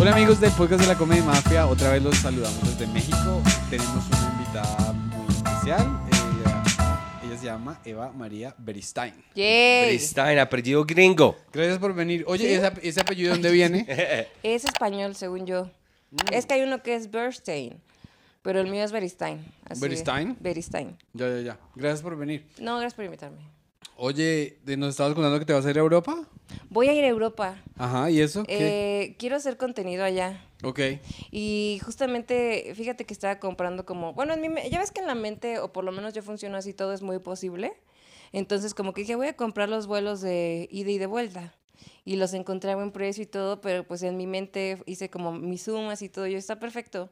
Hola amigos del podcast de la Comedia Mafia, otra vez los saludamos desde México. Tenemos una invitada muy especial. Ella, ella se llama Eva María Beristain. Yay. Beristain, apellido gringo. Gracias por venir. Oye, ¿ese, ese apellido de dónde viene? Es español, según yo. Es que hay uno que es Bernstein, pero el mío es Beristain. así ¿Beristain? es. Beristain. ya, ya, ya. Gracias por venir. No, gracias por invitarme. Oye, ¿nos estabas contando que te vas a ir a Europa? Voy a ir a Europa. Ajá, ¿y eso? ¿Qué? Eh, quiero hacer contenido allá. Ok. Y justamente, fíjate que estaba comprando como, bueno, en mi, ya ves que en la mente, o por lo menos yo funciono así, todo es muy posible. Entonces como que dije, voy a comprar los vuelos de ida y de vuelta. Y los encontré a buen precio y todo, pero pues en mi mente hice como mis sumas y todo, y yo, está perfecto.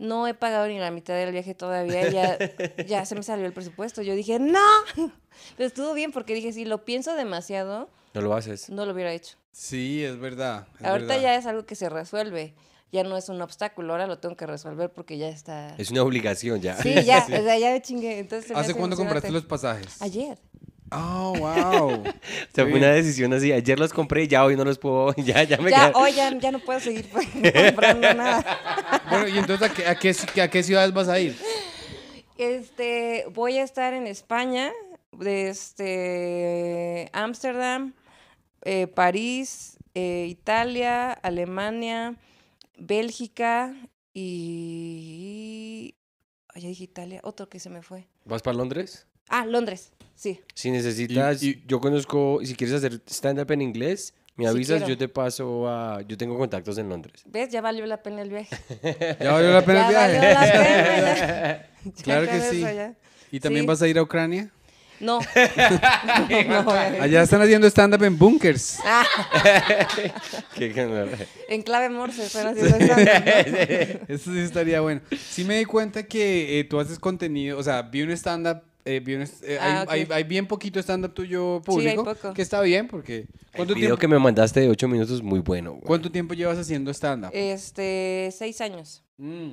No he pagado ni la mitad del viaje todavía, ya, ya se me salió el presupuesto. Yo dije, no, pero estuvo bien porque dije, si lo pienso demasiado, No lo haces. no lo hubiera hecho. Sí, es verdad. es Ahorita verdad. ya es algo que se resuelve. Ya no es un obstáculo, ahora lo tengo que resolver porque ya está. Es una obligación ya. Sí, ya, o sea, ya me chingué. Entonces, ¿Hace cuándo compraste los pasajes? Ayer. Oh, wow. O sea, fue una decisión así. Ayer los compré, ya hoy no los puedo. Ya, ya me Ya, hoy ya, ya no puedo seguir comprando nada. bueno, ¿y entonces a qué, a, qué, a qué ciudades vas a ir? Este, voy a estar en España, este, Ámsterdam, eh, París, eh, Italia, Alemania, Bélgica y... Ay, dije Italia, otro que se me fue. ¿Vas para Londres? Ah, Londres, sí. Si necesitas, Y- y- yo conozco, si quieres hacer stand-up en inglés, me avisas, yo te paso a... Yo tengo contactos en Londres. ¿Ves? Ya valió la pena el viaje. ¿Ya valió la pena Ya el valió viaje? la pena. ya. Ya Claro que sí. ¿Y también Sí. vas a ir a Ucrania? No. no. Allá están haciendo stand-up en bunkers. Ah, Qué genial. en clave morse están haciendo stand-up, Eso sí estaría bueno. Sí me di cuenta que eh, tú haces contenido, o sea, vi un stand-up, eh, eh, Ah, hay, ok. hay- hay bien poquito stand-up tuyo hay público, poco. que está bien porque... El ¿Cuánto video tiempo, que me mandaste de 8 minutos es muy bueno. güey. ¿Cuánto tiempo llevas haciendo stand-up? Este, seis años. Mm.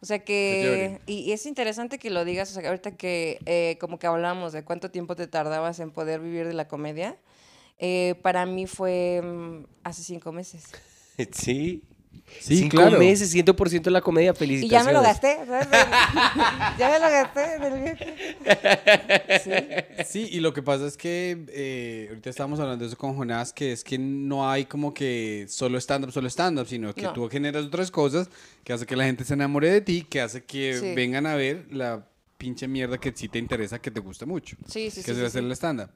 O sea que, y, y es interesante que lo digas, o sea, que ahorita que eh, como que hablamos de cuánto tiempo te tardabas en poder vivir de la comedia, eh, para mí fue mm, hace cinco meses. Sí. Sí, Cinco claro. meses, 100% de la comedia. Y Felicitaciones. ya me lo gasté, ¿sabes? ya me lo gasté en el viaje. Sí. Sí, y lo que pasa es que eh, ahorita estábamos hablando de eso con Jonás, que es que no hay como que solo stand-up, solo stand-up, sino que No. tú generas otras cosas que hace que la gente se enamore de ti, que hace que Sí. vengan a ver la pinche mierda que sí te interesa, que te gusta mucho. Sí, sí, que sí, es sí, hacer sí. el stand-up.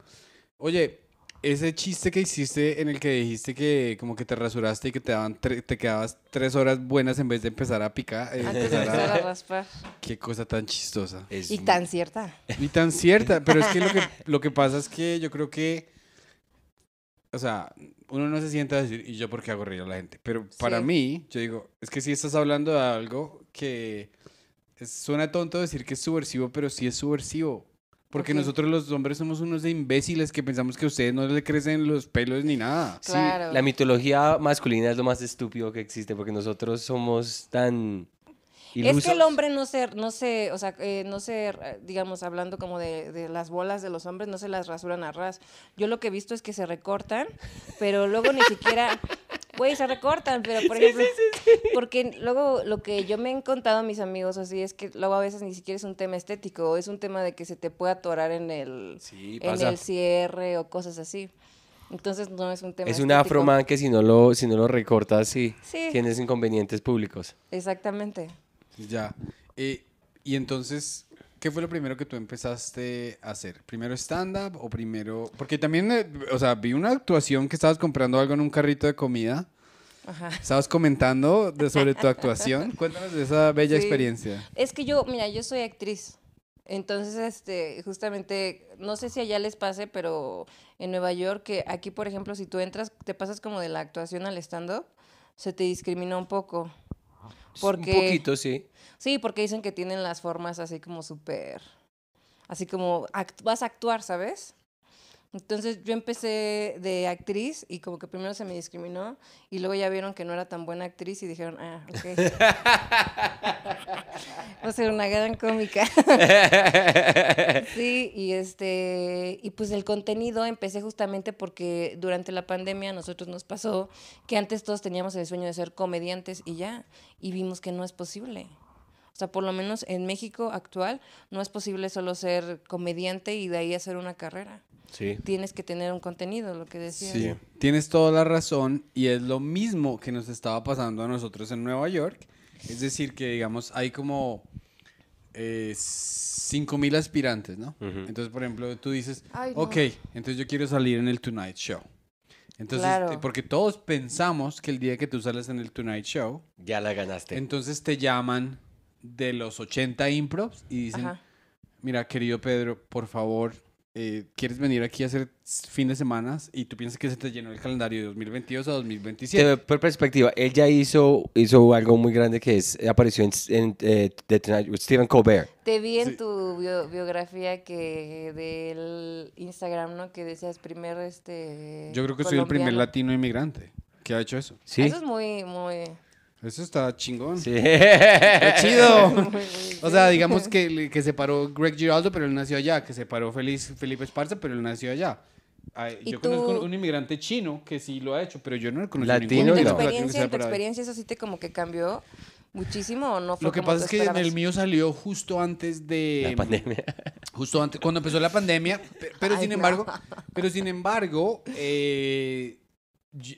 Oye, ese chiste que hiciste en el que dijiste que como que te rasuraste y que te daban tre- te quedabas tres horas buenas en vez de empezar a picar, eh, Antes de empezar a a- raspar. qué cosa tan chistosa. Es Y tan cierta. Y tan cierta, pero es que lo que, lo que pasa es que yo creo que, o sea, uno no se sienta a decir, ¿y yo por qué hago reír a la gente? Pero para Sí. mí, yo digo, es que si estás hablando de algo que es- suena tonto decir que es subversivo, pero sí es subversivo. Porque nosotros los hombres somos unos imbéciles que pensamos que a ustedes no le crecen los pelos ni nada. Sí, Claro. la mitología masculina es lo más estúpido que existe porque nosotros somos tan ilusos. Es que el hombre no se, no se, o sea, eh, no se, eh, digamos, hablando como de, de las bolas de los hombres, no se las rasuran a ras. Yo lo que he visto es que se recortan, pero luego ni siquiera, güey, se recortan, pero por ejemplo, porque luego lo que yo me han contado a mis amigos así es que luego a veces ni siquiera es un tema estético, es un tema de que se te puede atorar en el, en el cierre o cosas así. Entonces no es un tema Es un afroman que si no lo, si no lo recortas, sí, Sí. tienes inconvenientes públicos. Exactamente. Ya. Eh, y entonces, ¿qué fue lo primero que tú empezaste a hacer? ¿Primero stand-up o primero...? Porque también, eh, o sea, vi una actuación que estabas comprando algo en un carrito de comida. Ajá. Estabas comentando de, sobre tu actuación. Cuéntanos de esa bella Sí. experiencia. Es que yo, mira, yo soy actriz. Entonces, este, justamente, no sé si allá les pase, pero en Nueva York, que aquí, por ejemplo, si tú entras, te pasas como de la actuación al stand-up, se te discrimina un poco. Porque, Un poquito, sí. Sí, porque dicen que tienen las formas así como súper, así como act- vas a actuar, ¿sabes? Entonces yo empecé de actriz y como que primero se me discriminó y luego ya vieron que no era tan buena actriz y dijeron, ah, ok. Va a ser una gran cómica. sí, y este, y pues el contenido empecé justamente porque durante la pandemia a nosotros nos pasó que antes todos teníamos el sueño de ser comediantes y ya, y vimos que no es posible. O sea, por lo menos en México actual no es posible solo ser comediante y de ahí hacer una carrera. Sí. Tienes que tener un contenido, lo que decías. Sí, tienes toda la razón y es lo mismo que nos estaba pasando a nosotros en Nueva York. Es decir, que digamos, hay como eh, 5.000 aspirantes, ¿no? Entonces, por ejemplo, tú dices, Ay, no. ok, entonces yo quiero salir en el Tonight Show. Entonces, Claro. porque todos pensamos que el día que tú sales en el Tonight Show, Ya la ganaste. entonces te llaman de los 80 improvs y dicen, Ajá. mira, querido Pedro, por favor, eh, ¿quieres venir aquí a hacer fin de semana? Y tú piensas que se te llenó el calendario de 2022 a Te 2027. doy por perspectiva, él ya hizo, hizo algo muy grande que es, apareció en, en eh, The Tonight with Stephen Colbert. Te vi en Sí. tu bio- biografía que del Instagram, ¿no? Que decías primer este Yo creo que soy el primer colombiano. latino inmigrante que ha hecho eso. ¿Sí? Eso es muy, muy, Eso está chingón. Sí. Está chido. muy, muy O sea, digamos que, que se paró Greg Giraldo, pero él nació allá. Que se paró Feliz, Felipe Esparza, pero él nació allá. Ay, ¿Y yo tú? conozco un inmigrante chino que sí lo ha hecho, pero yo no conozco Latino, ningún ¿En tu no. experiencia, en tu experiencia eso sí te como que cambió muchísimo o no fue Lo que como pasa es que esperabas? el mío salió justo antes de La pandemia. justo antes cuando empezó la pandemia, pe- pero Ay, sin no. embargo, pero sin embargo, eh,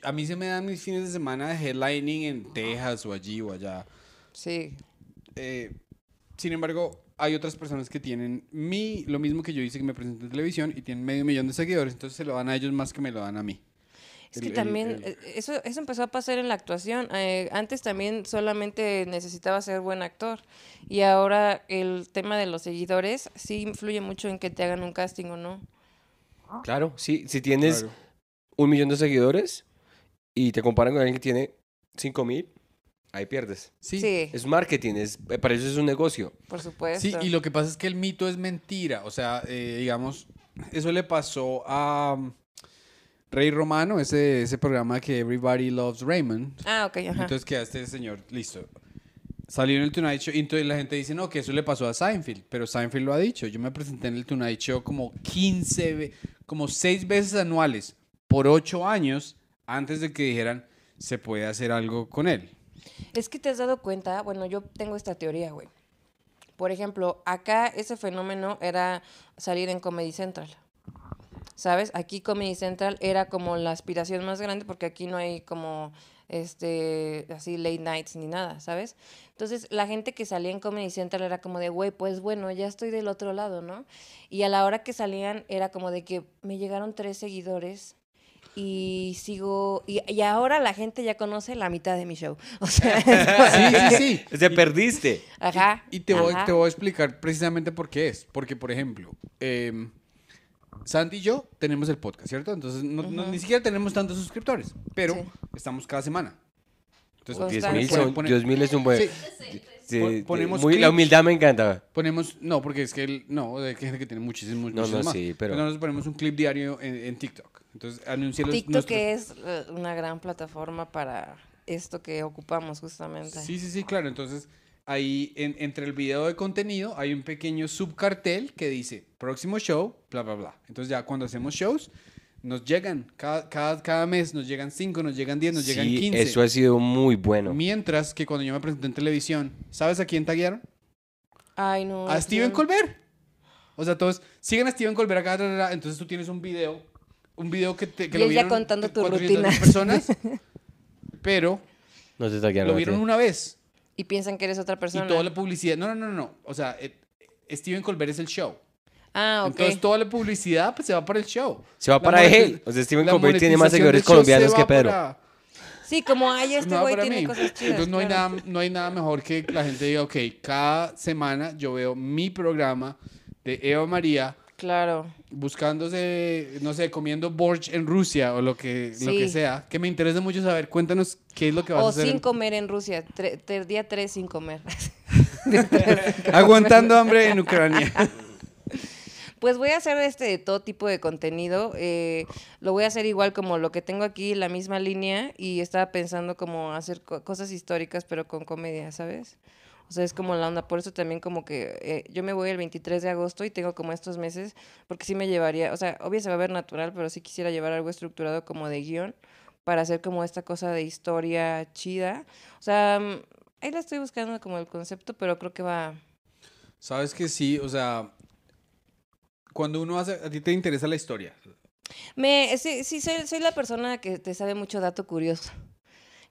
a mí se me dan mis fines de semana de headlining en Texas o allí o allá. Sí. Eh, sin embargo, hay otras personas que tienen mi, lo mismo que yo hice que me presenté en televisión y tienen medio millón de seguidores, entonces se lo dan a ellos más que me lo dan a mí. Es El- que el- también, el- eh, eso, eso empezó a pasar en la actuación. Eh, antes también solamente necesitaba ser buen actor. Y ahora el tema de los seguidores sí influye mucho en que te hagan un casting o no. Claro, sí, si tienes Claro. un millón de seguidores y te comparan con alguien que tiene cinco mil, ahí pierdes. Sí. Sí, Es marketing, es, para eso es un negocio. por supuesto. Sí, y lo que pasa es que el mito es mentira. O sea, eh, digamos, eso le pasó a um, Rey Romano, ese, ese programa que Everybody Loves Raymond. Ah, ok, ajá. Entonces que a este señor, listo. Salió en el Tonight Show y entonces la gente dice, no, que eso le pasó a Seinfeld, pero Seinfeld lo ha dicho. Yo me presenté en el Tonight Show como 15, ve- como 6 veces anuales por 8 años antes de que dijeran, se puede hacer algo con él. Es que te has dado cuenta, bueno, yo tengo esta teoría, güey. Por ejemplo, acá ese fenómeno era salir en Comedy Central. ¿Sabes? Aquí Comedy Central era como la aspiración más grande porque aquí no hay como este así late nights ni nada, ¿sabes? Entonces, la gente que salía en Comedy Central era como de, güey, pues bueno, ya estoy del otro lado, ¿no? Y a la hora que salían era como de que me llegaron tres seguidores y sigo y, y ahora la gente ya conoce la mitad de mi show. O sea, Sí, sí, sí. Te perdiste. Ajá. Y te voy, te voy a explicar precisamente por qué es. Porque, por ejemplo, em, Santi y yo tenemos el podcast, ¿cierto? Entonces, no- no- ni siquiera tenemos tantos suscriptores, pero Sí. estamos cada semana. Entonces, Diez Constante. mil pone- son, pone- Diez mil es un buen... Sí. sí, Pon- sí, ponemos muy- la humildad me encanta. ponemos, no, porque es que, el- no, hay gente que tiene muchísimos, No, no, muchísimos más. sí, pero- nosotros ponemos un clip diario en, en TikTok. Entonces, anuncia los TikTok nuestros- es eh, una gran plataforma para esto que ocupamos justamente. Sí, sí, sí, claro. Entonces, ahí en- entre el video de contenido hay un pequeño subcartel que dice próximo show, bla, bla, bla. Entonces, ya cuando hacemos shows, nos llegan, cada, cada, cada mes nos llegan 5, nos llegan 10, nos llegan Sí, 15. eso ha sido muy bueno. Mientras que cuando yo me presenté en televisión, ¿sabes a quién taguearon? Ay, no. A Steven bien- Colbert. O sea, todos siguen a Steven Colbert acá, entonces tú tienes un video, un video que, te, que Y lo vieron contando tu 400 rutina. personas, pero No te lo vieron una vez. Y piensan que eres otra persona. Y toda la publicidad. No, no, no, no. O sea, eh, Steven Colbert es el show. Ah, ok. Entonces toda la publicidad pues, se va para el show. Se va La para él. O sea, Steven Colbert tiene más seguidores colombianos se que Pedro. para- Sí, como ay, pues, este güey tiene mí. cosas chidas. Entonces no hay, claro. nada, no hay nada mejor que la gente diga, ok, cada semana yo veo mi programa de Eva María Claro. Buscándose, no sé, comiendo borsch en Rusia o lo que, lo que sea, que me interesa mucho saber. Cuéntanos qué es lo que vas a O hacer. sin en- comer en Rusia. Tre- ter- día tres sin comer. Aguantando hambre en Ucrania. Pues voy a hacer este de todo tipo de contenido. eh, lo voy a hacer igual como lo que tengo aquí, la misma línea. Y estaba pensando como hacer co- cosas históricas, pero con comedia, ¿sabes? O sea, es como la onda. Por eso también como que eh, yo me voy el 23 de agosto y tengo como estos meses, porque sí me llevaría, o sea, obvio se va a ver natural, pero sí quisiera llevar algo estructurado como de guion para hacer como esta cosa de historia chida. O sea, mm, ahí la estoy buscando como el concepto, pero creo que va... Sabes que sí, o sea, cuando uno hace, a ti te interesa la historia. Me, sí, sí soy, soy la persona que te sabe mucho dato curioso.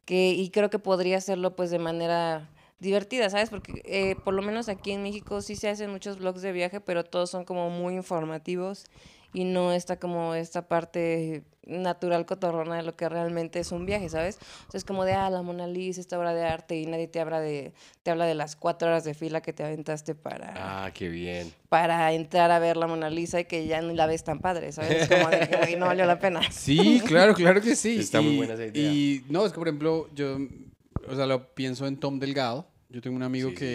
Que, y creo que podría hacerlo pues de manera divertida, ¿sabes? Porque eh, por lo menos aquí en México sí se hacen muchos blogs de viaje, pero todos son como muy informativos y no está como esta parte natural cotorrona de lo que realmente es un viaje, ¿sabes? O sea, es como de, ah, la Mona Lisa, esta obra de arte y nadie te habla de, te habla de las cuatro horas de fila que te aventaste para Ah, qué bien. para entrar a ver la Mona Lisa y que ya no la ves tan padre, ¿sabes? Es como de que no valió la pena. Sí, claro, claro que sí. Está muy buena esa idea. Y no, es que por ejemplo, yo, o sea, lo pienso en Tom Delgado. Yo tengo un amigo Sí, que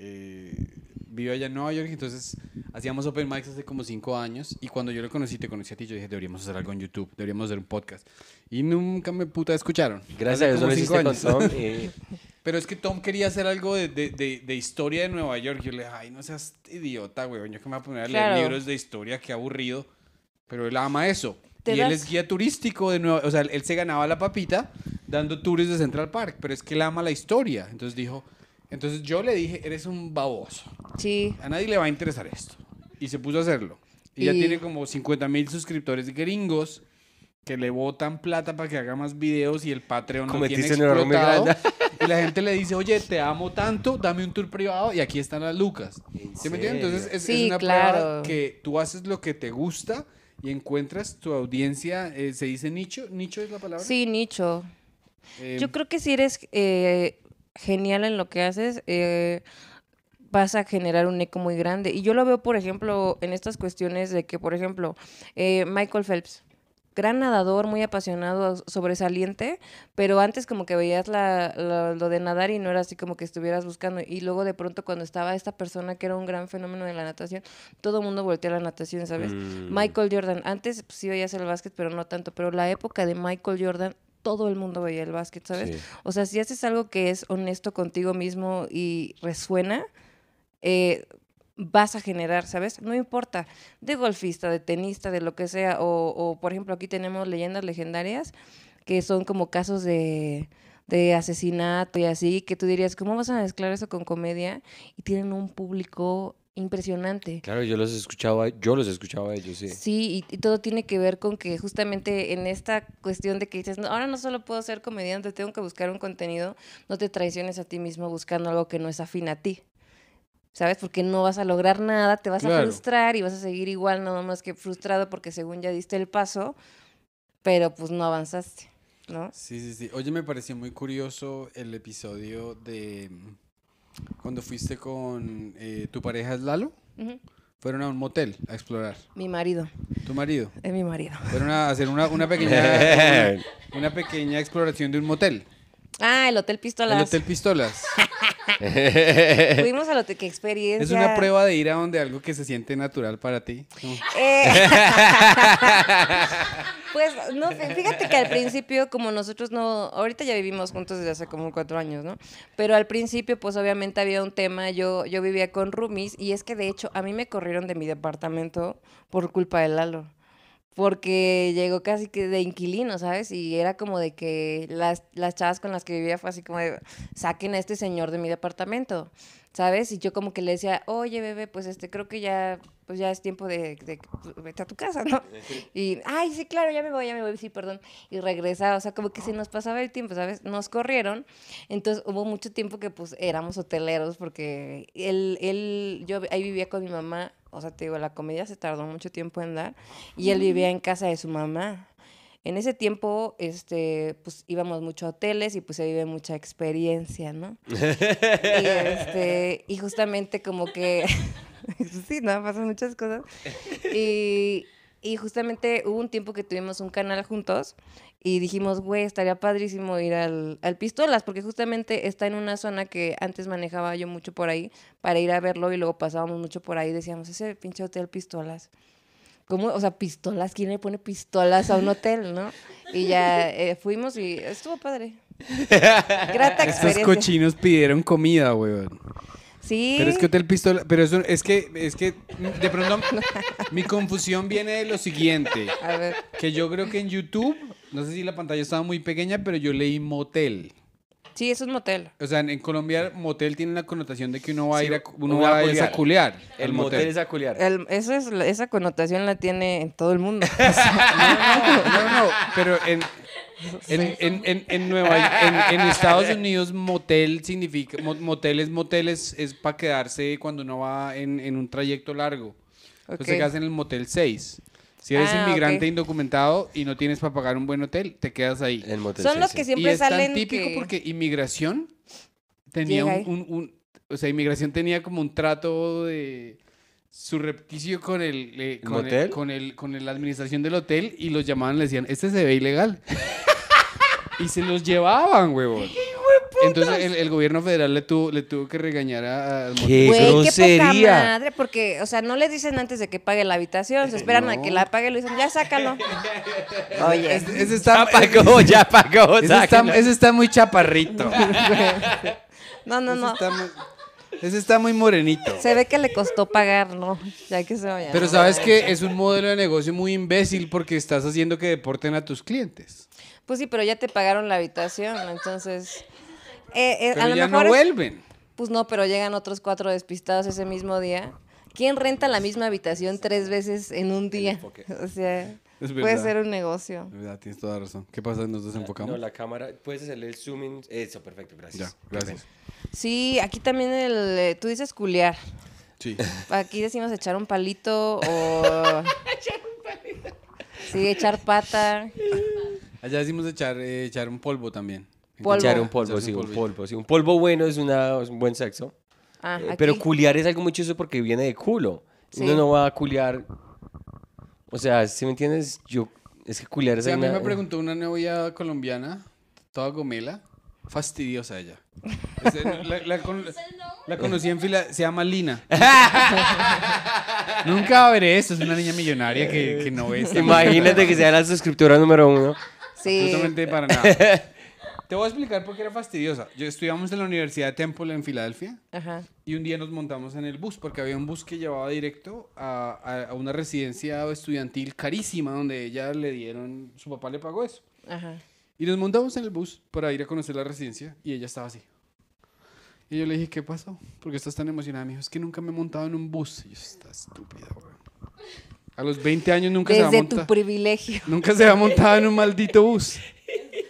eh, vive allá en Nueva York, entonces hacíamos open mics hace como cinco años y cuando yo lo conocí, te conocí a ti, yo dije, deberíamos hacer algo en YouTube, deberíamos hacer un podcast. Y nunca me puta escucharon. Gracias Hace a Dios lo hiciste con años. Tom. y- Pero es que Tom quería hacer algo de, de, de, de historia de Nueva York. Yo le dije, ay, no seas idiota, güey. Yo que me voy a poner a leer Claro. libros de historia, qué aburrido. Pero él ama eso. Y él das- es guía turístico de Nueva O sea, él se ganaba la papita dando tours de Central Park. Pero es que él ama la historia. Entonces dijo, entonces yo le dije, eres un baboso. Sí, A nadie le va a interesar esto. Y se puso a hacerlo. Y, ya tiene como 50 mil suscriptores gringos que le botan plata para que haga más videos y el Patreon no tiene explotado. Y la gente le dice, oye, te amo tanto, dame un tour privado y aquí están las lucas. ¿En ¿Sí me entiendes? Entonces es, es Sí, una claro. prueba que tú haces lo que te gusta y encuentras tu audiencia, eh, ¿se dice nicho? ¿Nicho es la palabra? sí, nicho. Eh, Yo creo que si eres eh, genial en lo que haces, eh, vas a generar un eco muy grande. Y yo lo veo, por ejemplo, en estas cuestiones de que, por ejemplo, eh, Michael Phelps, gran nadador, muy apasionado, sobresaliente, pero antes como que veías la, la- lo de nadar y no era así como que estuvieras buscando. Y luego de pronto cuando estaba esta persona que era un gran fenómeno de la natación, todo el mundo voltea a la natación, ¿sabes? Mm. Michael Jordan, antes pues, sí veías el básquet, pero no tanto, pero la época de Michael Jordan, todo el mundo veía el básquet, ¿sabes? Sí. O sea, si haces algo que es honesto contigo mismo y resuena, eh, vas a generar, ¿sabes? No importa, de golfista, de tenista, de lo que sea, o, o, por ejemplo aquí tenemos leyendas legendarias que son como casos de, de asesinato y así, que tú dirías, ¿cómo vas a mezclar eso con comedia? Y tienen un público impresionante. Claro, yo los escuchaba, yo los escuchaba a ellos, sí. Sí, y, y todo tiene que ver con que justamente en esta cuestión de que dices, no, ahora no solo puedo ser comediante, tengo que buscar un contenido, no te traiciones a ti mismo buscando algo que no es afín a ti. ¿Sabes? Porque no vas a lograr nada, te vas a frustrar y vas a seguir igual, nada más que frustrado porque según ya diste el paso, pero pues no avanzaste, ¿no? Sí, sí, sí. Oye, me pareció muy curioso el episodio de cuando fuiste con eh, tu pareja es Lalo. Fueron a un motel a explorar. Mi marido, Tu marido. es mi marido. Fueron a hacer una, una pequeña una, una pequeña exploración de un motel. Ah, el Hotel El Pistolas. Hotel Pistolas. Fuimos al hotel, qué experiencia. Es una prueba de ir a donde algo que se siente natural para ti. Eh, pues no, fí- fíjate que al principio, como nosotros no, ahorita ya vivimos juntos desde hace como cuatro años, ¿no? Pero al principio, pues obviamente había un tema, yo, yo vivía con roomies y es que de hecho a mí me corrieron de mi departamento por culpa de Lalo. Porque llegó casi que de inquilino, ¿sabes? Y era como de que las, las chavas con las que vivía fue así como de, saquen a este señor de mi departamento, ¿sabes? Y yo como que le decía, oye, bebé, pues este, creo que ya, pues ya es tiempo de, de pues, vete a tu casa, ¿no? Y, ay, sí, claro, ya me voy, ya me voy, sí, perdón. Y regresaba, o sea, como que se nos pasaba el tiempo, ¿sabes? Nos corrieron, entonces hubo mucho tiempo que pues éramos hoteleros porque él, él, yo ahí vivía con mi mamá, o sea, te digo, la comedia se tardó mucho tiempo en dar, y él vivía en casa de su mamá. En ese tiempo, este, pues íbamos mucho a hoteles y pues se vive mucha experiencia, ¿no? y, este, y justamente como que, sí, no, pasan muchas cosas. Y, Y justamente hubo un tiempo que tuvimos un canal juntos y dijimos, güey, estaría padrísimo ir al, al Pistolas, porque justamente está en una zona que antes manejaba yo mucho por ahí para ir a verlo y luego pasábamos mucho por ahí y decíamos, ese pinche hotel Pistolas. ¿Cómo? O sea, pistolas, ¿quién le pone pistolas a un hotel, no? Y ya eh, fuimos y estuvo padre. Grata Estos experiencia. cochinos pidieron comida, weón. Sí. Pero es que Hotel Pistola, pero eso es que es que de pronto mi confusión viene de lo siguiente, A ver. que yo creo que en YouTube, no sé si la pantalla estaba muy pequeña, pero yo leí motel. Sí, es un motel. O sea, en, en Colombia motel tiene la connotación de que uno va a ir a, uno uno va va a a, ir a culiar. culear. El motel es a culiar. El- eso es, esa connotación la tiene en todo el mundo. No, no, no, pero en, en, en, en, en Nueva en, en Estados Unidos motel significa mo- moteles moteles es para quedarse cuando uno va en, en un trayecto largo. Entonces Ok. te quedas en el motel 6. Si eres Ah, inmigrante indocumentado y no tienes para pagar un buen hotel, te quedas ahí. El motel Son sí, los sí. que Y siempre es salen tan típico que- porque inmigración tenía un, ahí. un- un- o sea, inmigración tenía como un trato de surrepticio con el, eh, con, el con el con el- la administración del hotel y los llamaban le decían este se ve ilegal y se los llevaban huevón entonces el, el gobierno federal le tuvo le tuvo que regañar a- al. ¿Qué? Güey, qué poca grosería! madre, porque, o sea, no le dicen antes de que pague la habitación, se esperan a que la pague y le dicen, ya sácalo. Oye, ese, ese Ya está pagó, ya pagó. ese está, ese está muy chaparrito no, no, ese, no. está muy, ese está muy morenito Se ve que le costó pagar, ¿no? Ya que se vaya. Pero sabes que es un modelo de negocio muy imbécil porque estás haciendo que deporten a tus clientes. Pues sí, pero ya te pagaron la habitación, entonces... eh, eh, Pero a lo ya mejor no es- vuelven. Pues no, pero llegan otros cuatro despistados ese mismo día. ¿Quién renta la misma habitación tres veces en un día? O sea, Es puede ser un negocio. De verdad, tienes toda razón. ¿Qué pasa? ¿Nos desenfocamos? No, la cámara, puedes hacerle el zooming. Eso, perfecto, gracias. Ya, gracias. Sí, aquí también el... eh, Tú dices culiar. Sí. Aquí decimos echar un palito o... Sí, echar pata. Allá decimos echar, eh, echar un polvo también. Polvo. Echar un polvo, sí, un un polvo. Sí. Un polvo bueno es, una, es un buen sexo. Ah, Eh. Pero culiar es algo muy chistoso porque viene de culo. Sí. Uno no va a culiar. O sea, si me entiendes, yo. Es que culiar es Sí, a mí una- me preguntó una novia colombiana, toda gomela, fastidiosa ella. La, la con- la conocí en fila, se llama Lina. Nunca va a ver eso, es una niña millonaria que, que no ve Imagínate que sea la suscriptora número uno. Sí. Absolutamente para nada. Te voy a explicar por qué era fastidiosa. Yo estudiamos en la Universidad de Temple en Filadelfia Ajá. y un día nos montamos en el bus porque había un bus que llevaba directo a, a- a una residencia estudiantil carísima donde ella le dieron, su papá le pagó eso. Ajá. Y nos montamos en el bus para ir a conocer la residencia y ella estaba así. Y yo le dije, ¿qué pasó? ¿Por qué estás tan emocionada? Me dijo, es que nunca me he montado en un bus. Y yo, está estúpida, weón. A los 20 años nunca se ha Desde tu montado. privilegio. Nunca se ha montado en un maldito bus.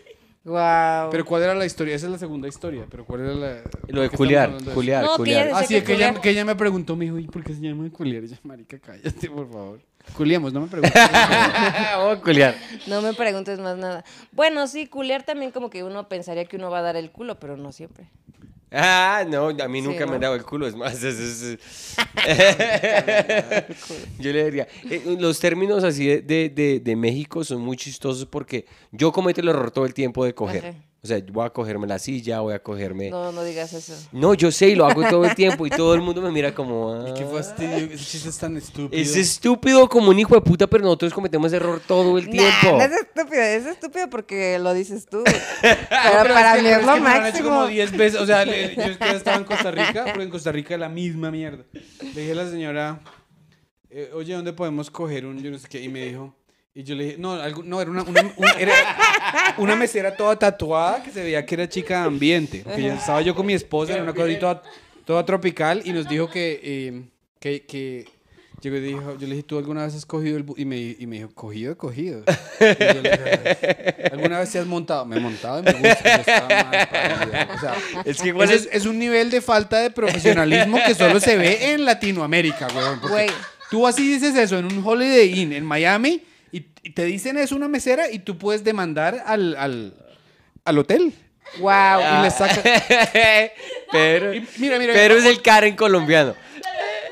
Wow. Pero ¿cuál era la historia? Esa es la segunda historia, pero ¿cuál era la...? Lo ¿por de culiar, culiar, No, que culiar. Ah, sí, que que ella, que ella me preguntó, me dijo, ¿y por qué se llama culiar? Y yo, marica, cállate, por favor. Culiamos, no me preguntes. A culiar. No me preguntes más nada. Bueno, sí, culiar también como que uno pensaría que uno va a dar el culo, pero no siempre. Ah, no, a mí Sí, nunca me han dado el culo, es más, es- es- yo le diría, eh, los términos así de, de, de- de México son muy chistosos porque yo cometo el error todo el tiempo de coger. Ajá. O sea, voy a cogerme la silla, voy a cogerme... No. No, no digas eso. yo sé y lo hago todo el tiempo y todo el mundo me mira como... "Ah". Qué fastidio, ese chiste es tan estúpido. Es estúpido como un hijo de puta, pero nosotros cometemos error todo el Nah, tiempo. no es estúpido, es estúpido porque lo dices tú. Pero, pero para que- mí pero es lo que me lo han hecho máximo. como 10 veces. O sea, le- yo es que estaba en Costa Rica, pero en Costa Rica la misma mierda. Le dije a la señora, eh, oye, ¿dónde podemos coger un yo no sé qué? Y me dijo, y yo le dije, no, algo- no era, una, una, un- era una mesera toda tatuada que se veía que era chica de ambiente. Porque ya estaba yo con mi esposa en una cosa así toda, toda tropical y nos dijo que, eh, que, que llegó y dijo, yo le dije, ¿tú alguna vez has cogido el bus? Y me, y me dijo, ¿cogido? Cogido. Y yo le dije, ¿Alguna vez te has montado? Me he montado y me gusta. Yo estaba mal. O sea, Es que igual es- es, un nivel de falta de profesionalismo que solo se ve en Latinoamérica, weón. porque Güey. Tú así dices eso en un Holiday Inn en Miami te dicen eso una mesera y tú puedes demandar al, al, al hotel. Wow. Y le saca... pero, Y mira, mira. pero es el Karen colombiano.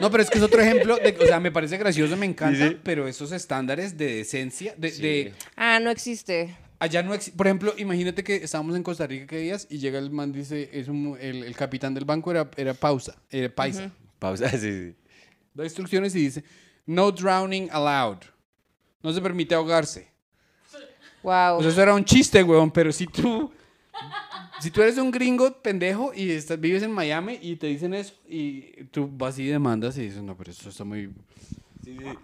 No, pero es que es otro ejemplo. De, o sea, me parece gracioso, me encanta, sí. pero esos estándares de decencia, de, Sí. de- Ah, no existe. allá no existe. Por ejemplo, imagínate que estábamos en Costa Rica que días y llega el man, dice, es un- el, el capitán del banco era, era pausa, era paisa. Pausa, sí, sí. Da instrucciones y dice, no drowning allowed. No se permite ahogarse. Wow. Sea, eso era un chiste, weón, pero si tú... Si tú eres un gringo pendejo y estás, vives en Miami y te dicen eso y tú vas y demandas y dices, no, pero eso está muy...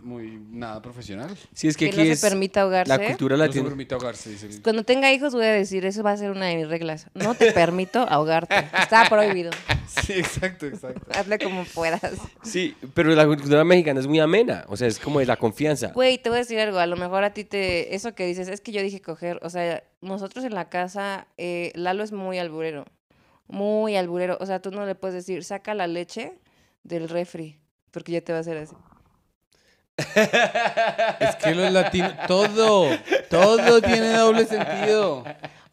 Muy nada profesional. Sí, es que que aquí no es se permite ahogarse. la cultura No se latina. permite ahogarse, dice el- Cuando tenga hijos voy a decir, eso va a ser una de mis reglas. No te permito ahogarte. Está prohibido. Sí, exacto, exacto. Hazle como puedas. Sí, pero la cultura mexicana es muy amena, o sea, es como de la confianza. Güey, te voy a decir algo. A lo mejor a ti te... Eso que dices, es que yo dije coger. O sea, nosotros en la casa, eh, Lalo es muy alburero. Muy alburero. O sea, tú no le puedes decir, saca la leche del refri. Porque ya te va a hacer así. Es que los latinos, todo, todo tiene doble sentido.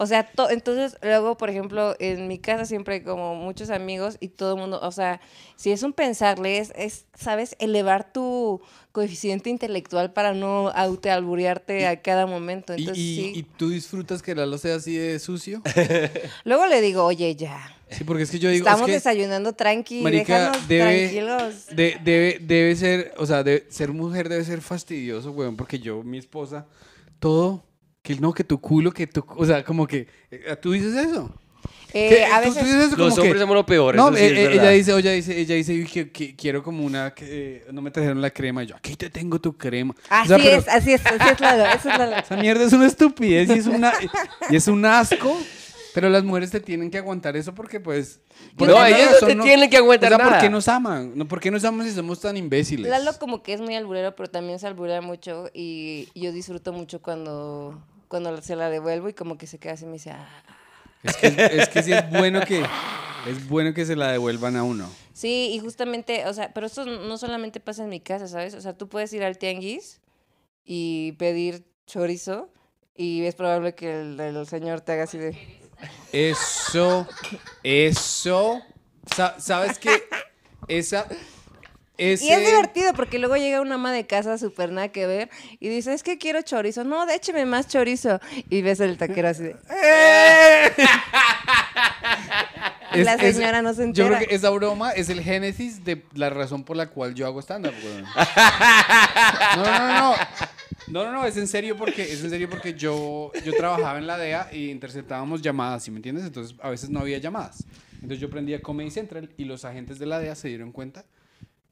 O sea, to- entonces luego, por ejemplo, en mi casa siempre hay como muchos amigos y todo el mundo, o sea, si es un pensarle, es, es, ¿sabes? Elevar tu coeficiente intelectual para no autoalburearte a cada momento. ¿Y, Entonces, y- sí. y tú disfrutas que Lalo sea así de sucio? Luego le digo, oye, ya. Sí, porque es que yo digo, Estamos es que desayunando tranqui, marica, déjanos debe- tranquilos. de- debe, debe ser, o sea, debe- ser mujer debe ser fastidioso, weón, porque yo, mi esposa, todo, que no, que tu culo, que tu, o sea, como que, eh, tú dices eso. Eh, a ¿Tú- tú veces, dices eso como Los que- hombres somos lo peor, No, eso sí eh, es eh, ella dice, ella dice, ella dice que, que quiero como una, que eh, no me trajeron la crema. Y yo, aquí te tengo tu crema. O así pero es, así es, así es Lalo, eso es Lalo. Esa mierda es una estupidez y es, una, y es un asco. Pero las mujeres te tienen que aguantar eso porque, pues. por No, ellas no te tienen que aguantar O sea, ¿por nada. qué nos aman? No, ¿Por qué nos aman si somos tan imbéciles? Lalo como que es muy alburero, pero también se alburea mucho y yo disfruto mucho cuando, cuando se la devuelvo y como que se queda así y me dice, "Ah". Es que, es que sí es bueno que, es bueno que se la devuelvan a uno. Sí, y justamente, o sea, pero esto no solamente pasa en mi casa, ¿sabes? O sea, tú puedes ir al tianguis y pedir chorizo y es probable que el, el señor te haga así de... Eso, eso. sa- ¿Sabes qué? Esa. Ese, Y es divertido porque luego llega una ama de casa súper nada que ver y dice, es que quiero chorizo. No, écheme más chorizo. Y ves el taquero así de... Es- la es- señora no se Yo creo entera. que esa broma es el génesis de la razón por la cual yo hago stand-up. No, no, no, no. No, no, es en serio porque, es en serio porque yo, yo trabajaba en la DEA y interceptábamos llamadas, ¿sí me entiendes? Entonces a veces no había llamadas. Entonces yo prendía Comedy Central y los agentes de la DEA se dieron cuenta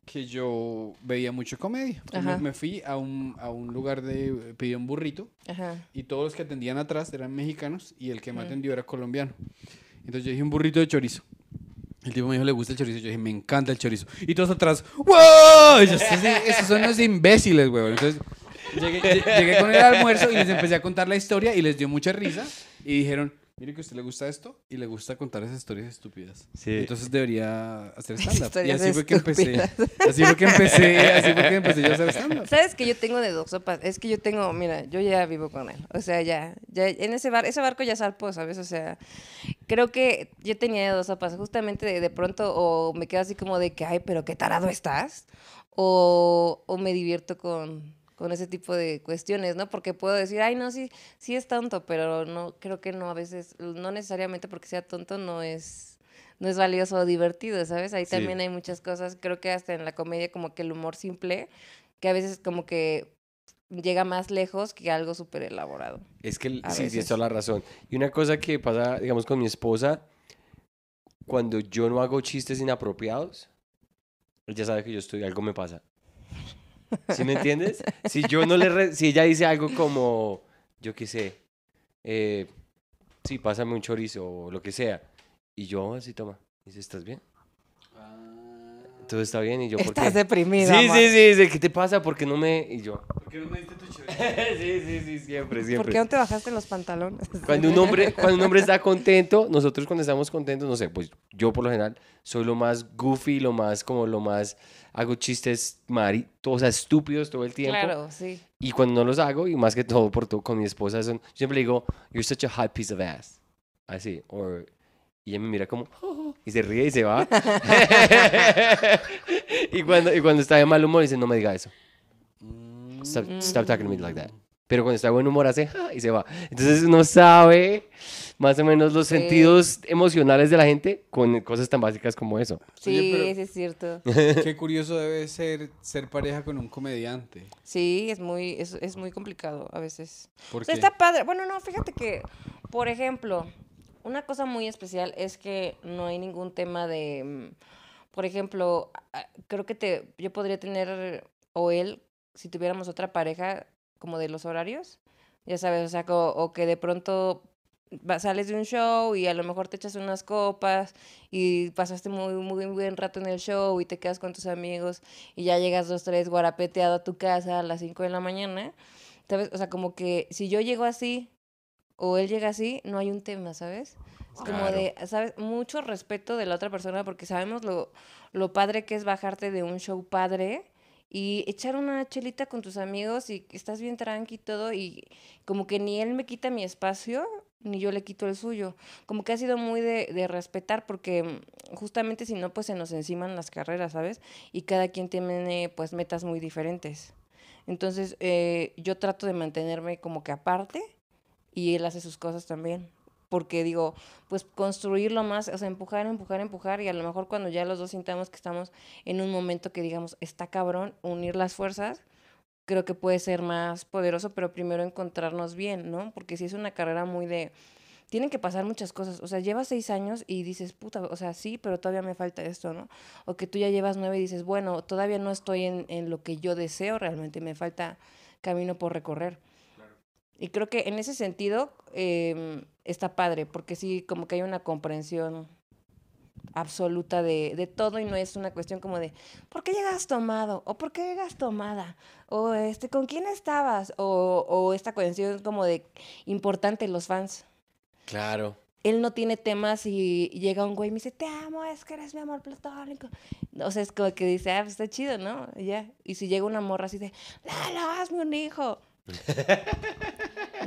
que yo veía mucho comedia. Entonces me, me fui a un, a un lugar de... pedí un burrito Ajá. y todos los que atendían atrás eran mexicanos y el que me atendió era colombiano. Entonces yo dije un burrito de chorizo. El tipo me dijo, ¿le gusta el chorizo? Yo dije, me encanta el chorizo. Y todos atrás, ¡wow! Y yo, "Sí, sí, esos son los imbéciles, weón. Entonces llegué, lle- llegué con el almuerzo y les empecé a contar la historia y les dio mucha risa. Y dijeron, mire que a usted le gusta esto y le gusta contar esas historias estúpidas. Sí. Entonces debería hacer stand-up. Y así fue que empecé. Así fue que empecé, así fue que empecé yo a hacer stand-up. ¿Sabes que yo tengo de dos sopas? Es que yo tengo, mira, yo ya vivo con él. O sea, ya, ya en ese bar, ese barco ya zarpó, ¿sabes? O sea, creo que yo tenía de dos sopas. Justamente de, de pronto o me quedo así como de que, ay, pero qué tarado estás. O, o me divierto con, con ese tipo de cuestiones, ¿no? Porque puedo decir, ay, no, sí, sí es tonto, pero no, creo que no, a veces, no necesariamente porque sea tonto no es, no es valioso o divertido, ¿sabes? Ahí Sí. también hay muchas cosas, creo que hasta en la comedia como que el humor simple, que a veces como que llega más lejos que algo súper elaborado. Es que A sí, veces. toda la razón. Y una cosa que pasa, digamos, con mi esposa, cuando yo no hago chistes inapropiados, ella sabe que yo estoy, algo me pasa. ¿Sí me entiendes? Si yo no le, re- si ella dice algo como, yo qué sé, eh, sí, pásame un chorizo o lo que sea, y yo así toma, dice, ¿estás bien? Todo está bien y yo, ¿por Estás qué? deprimido. Sí, amor. sí, sí, ¿qué te pasa? ¿Por qué no me...? Y yo, ¿Por qué no me diste tu chorizo? sí, sí, sí, siempre, siempre. ¿Por qué no te bajaste los pantalones? Cuando un hombre, cuando un hombre está contento, nosotros cuando estamos contentos, no sé, pues yo por lo general soy lo más goofy, lo más como lo más hago chistes mari, o sea, estúpidos todo el tiempo. Claro, sí. Y cuando no los hago, y más que todo por todo con mi esposa, son, yo siempre le digo, you're such a hot piece of ass. Así, or Y ella me mira como, "Oh", y se ríe y se va. y, cuando, y cuando está de mal humor, dice, no me diga eso. Stop, stop talking to me like that. Pero cuando está de buen humor, hace, "Ja", y se va. Entonces uno sabe más o menos los Sí. sentidos emocionales de la gente con cosas tan básicas como eso. Sí, Oye, pero- es cierto. Qué curioso debe ser ser pareja con un comediante. Sí, es muy, es, es muy complicado a veces. O Porque sea, está padre. Bueno, no, fíjate que, por ejemplo, una cosa muy especial es que no hay ningún tema de, mm, por ejemplo, a- creo que te, yo podría tener, o él, si tuviéramos otra pareja, como de los horarios, ya sabes, o sea, o, que de pronto sales de un show y a lo mejor te echas unas copas y pasaste muy, muy buen rato en el show y te quedas con tus amigos y ya llegas dos, tres guarapeteado a tu casa a las 5 de la mañana. ¿Sabes? O sea, como que si yo llego así o él llega así, no hay un tema, ¿sabes? Es como Claro. de, ¿sabes? Mucho respeto de la otra persona porque sabemos lo, lo padre que es bajarte de un show padre y echar una chelita con tus amigos y estás bien tranqui y todo y como que ni él me quita mi espacio ni yo le quito el suyo. Como que ha sido muy de, de respetar porque justamente si no pues se nos enciman las carreras, ¿sabes? Y cada quien tiene pues metas muy diferentes. Entonces eh, yo trato de mantenerme como que aparte y él hace sus cosas también. Porque digo, pues construirlo más, o sea, empujar, empujar, empujar y a lo mejor cuando ya los dos sintamos que estamos en un momento que digamos, está cabrón, unir las fuerzas, creo que puede ser más poderoso, pero primero encontrarnos bien, ¿no? Porque si es una carrera muy de... Tienen que pasar muchas cosas, o sea, llevas seis años y dices, puta, o sea, sí, pero todavía me falta esto, ¿no? O que tú ya llevas nueve y dices, bueno, todavía no estoy en, en lo que yo deseo realmente, me falta camino por recorrer. Y creo que en ese sentido em, está padre, porque sí, como que hay una comprensión absoluta de, de todo y no es una cuestión como de ¿por qué llegas tomado? o ¿por qué llegas tomada? o este ¿con quién estabas? o, o esta cuestión como de importante los fans. Claro. Él no tiene temas y llega un güey y me dice, te amo, es que eres mi amor platónico. O sea, es como que dice, ah, pues está chido, ¿no? Y ya. Y si llega una morra así de, Lalo, hazme un hijo.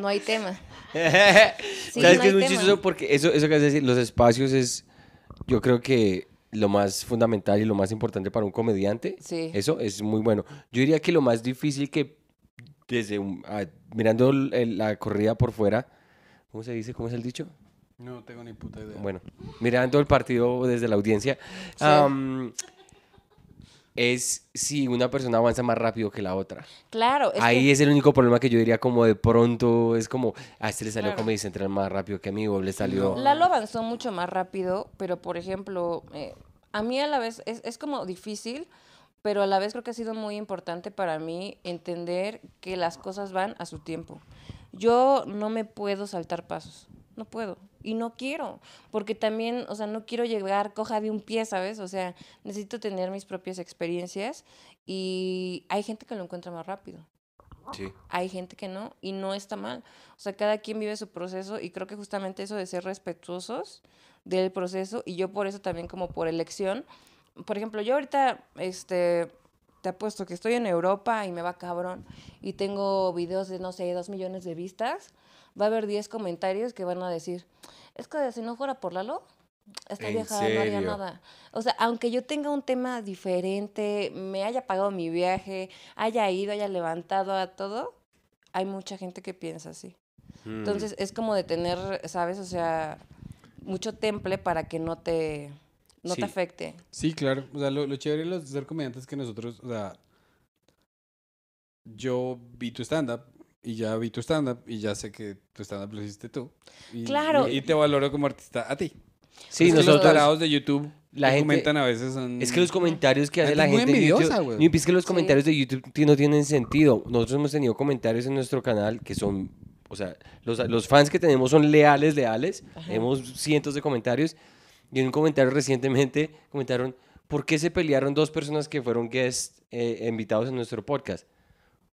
No hay tema. Sí, ¿Sabes no qué es muy tema. chistoso? Porque eso, eso que has de decir, los espacios es, yo creo que lo más fundamental y lo más importante para un comediante. Sí. Eso es muy bueno. Yo diría que lo más difícil que desde un- ah, mirando el- la corrida por fuera, ¿cómo se dice? ¿Cómo es el dicho? no tengo ni puta idea. Bueno, mirando el partido desde la audiencia, Sí. am, es si una persona avanza más rápido que la otra. Claro, es Ahí que- es el único problema que yo diría como de pronto es como, a este le salió Claro. Comedy Central más rápido que a mí o le salió... Lalo avanzó mucho más rápido, pero por ejemplo, eh, a mí a la vez es, es como difícil, pero a la vez creo que ha sido muy importante para mí entender que las cosas van a su tiempo. Yo no me puedo saltar pasos, no puedo. Y no quiero, porque también, o sea, no quiero llegar coja de un pie, ¿sabes? O sea, necesito tener mis propias experiencias y hay gente que lo encuentra más rápido Sí. hay gente que no y no está mal. O sea, cada quien vive su proceso y creo que justamente eso de ser respetuosos del proceso y yo por eso también como por elección, por ejemplo, yo ahorita este te apuesto que estoy en Europa y me va cabrón y tengo videos de no sé, dos millones de vistas, va a haber 10 comentarios que van a decir, es que si no fuera por Lalo, esta ¿En vieja no haría nada. O sea, aunque yo tenga un tema diferente, me haya pagado mi viaje, haya ido, haya levantado a todo, hay mucha gente que piensa así. Mm. Entonces es como de tener, ¿sabes? O sea, mucho temple para que no te, no Sí. te afecte. Sí, claro. O sea, lo, lo chévere de los ser comediantes es que nosotros, o sea, yo vi tu stand-up y ya vi tu stand-up y ya sé que tu stand-up lo hiciste tú. Y, Claro. Y, y te valoro como artista a ti. Sí, Es que los nosotros... tarados de YouTube la gente- comentan a veces son... Es que los comentarios que hace La la gente envidiosa, YouTube, güey. y es que los Sí. comentarios de YouTube ti- no tienen sentido. Nosotros hemos tenido comentarios en nuestro canal que son, o sea, los, los fans que tenemos son leales, leales. Ajá. Tenemos cientos de comentarios. Y en un comentario recientemente comentaron, ¿por qué se pelearon dos personas que fueron guests eh, invitados en nuestro podcast?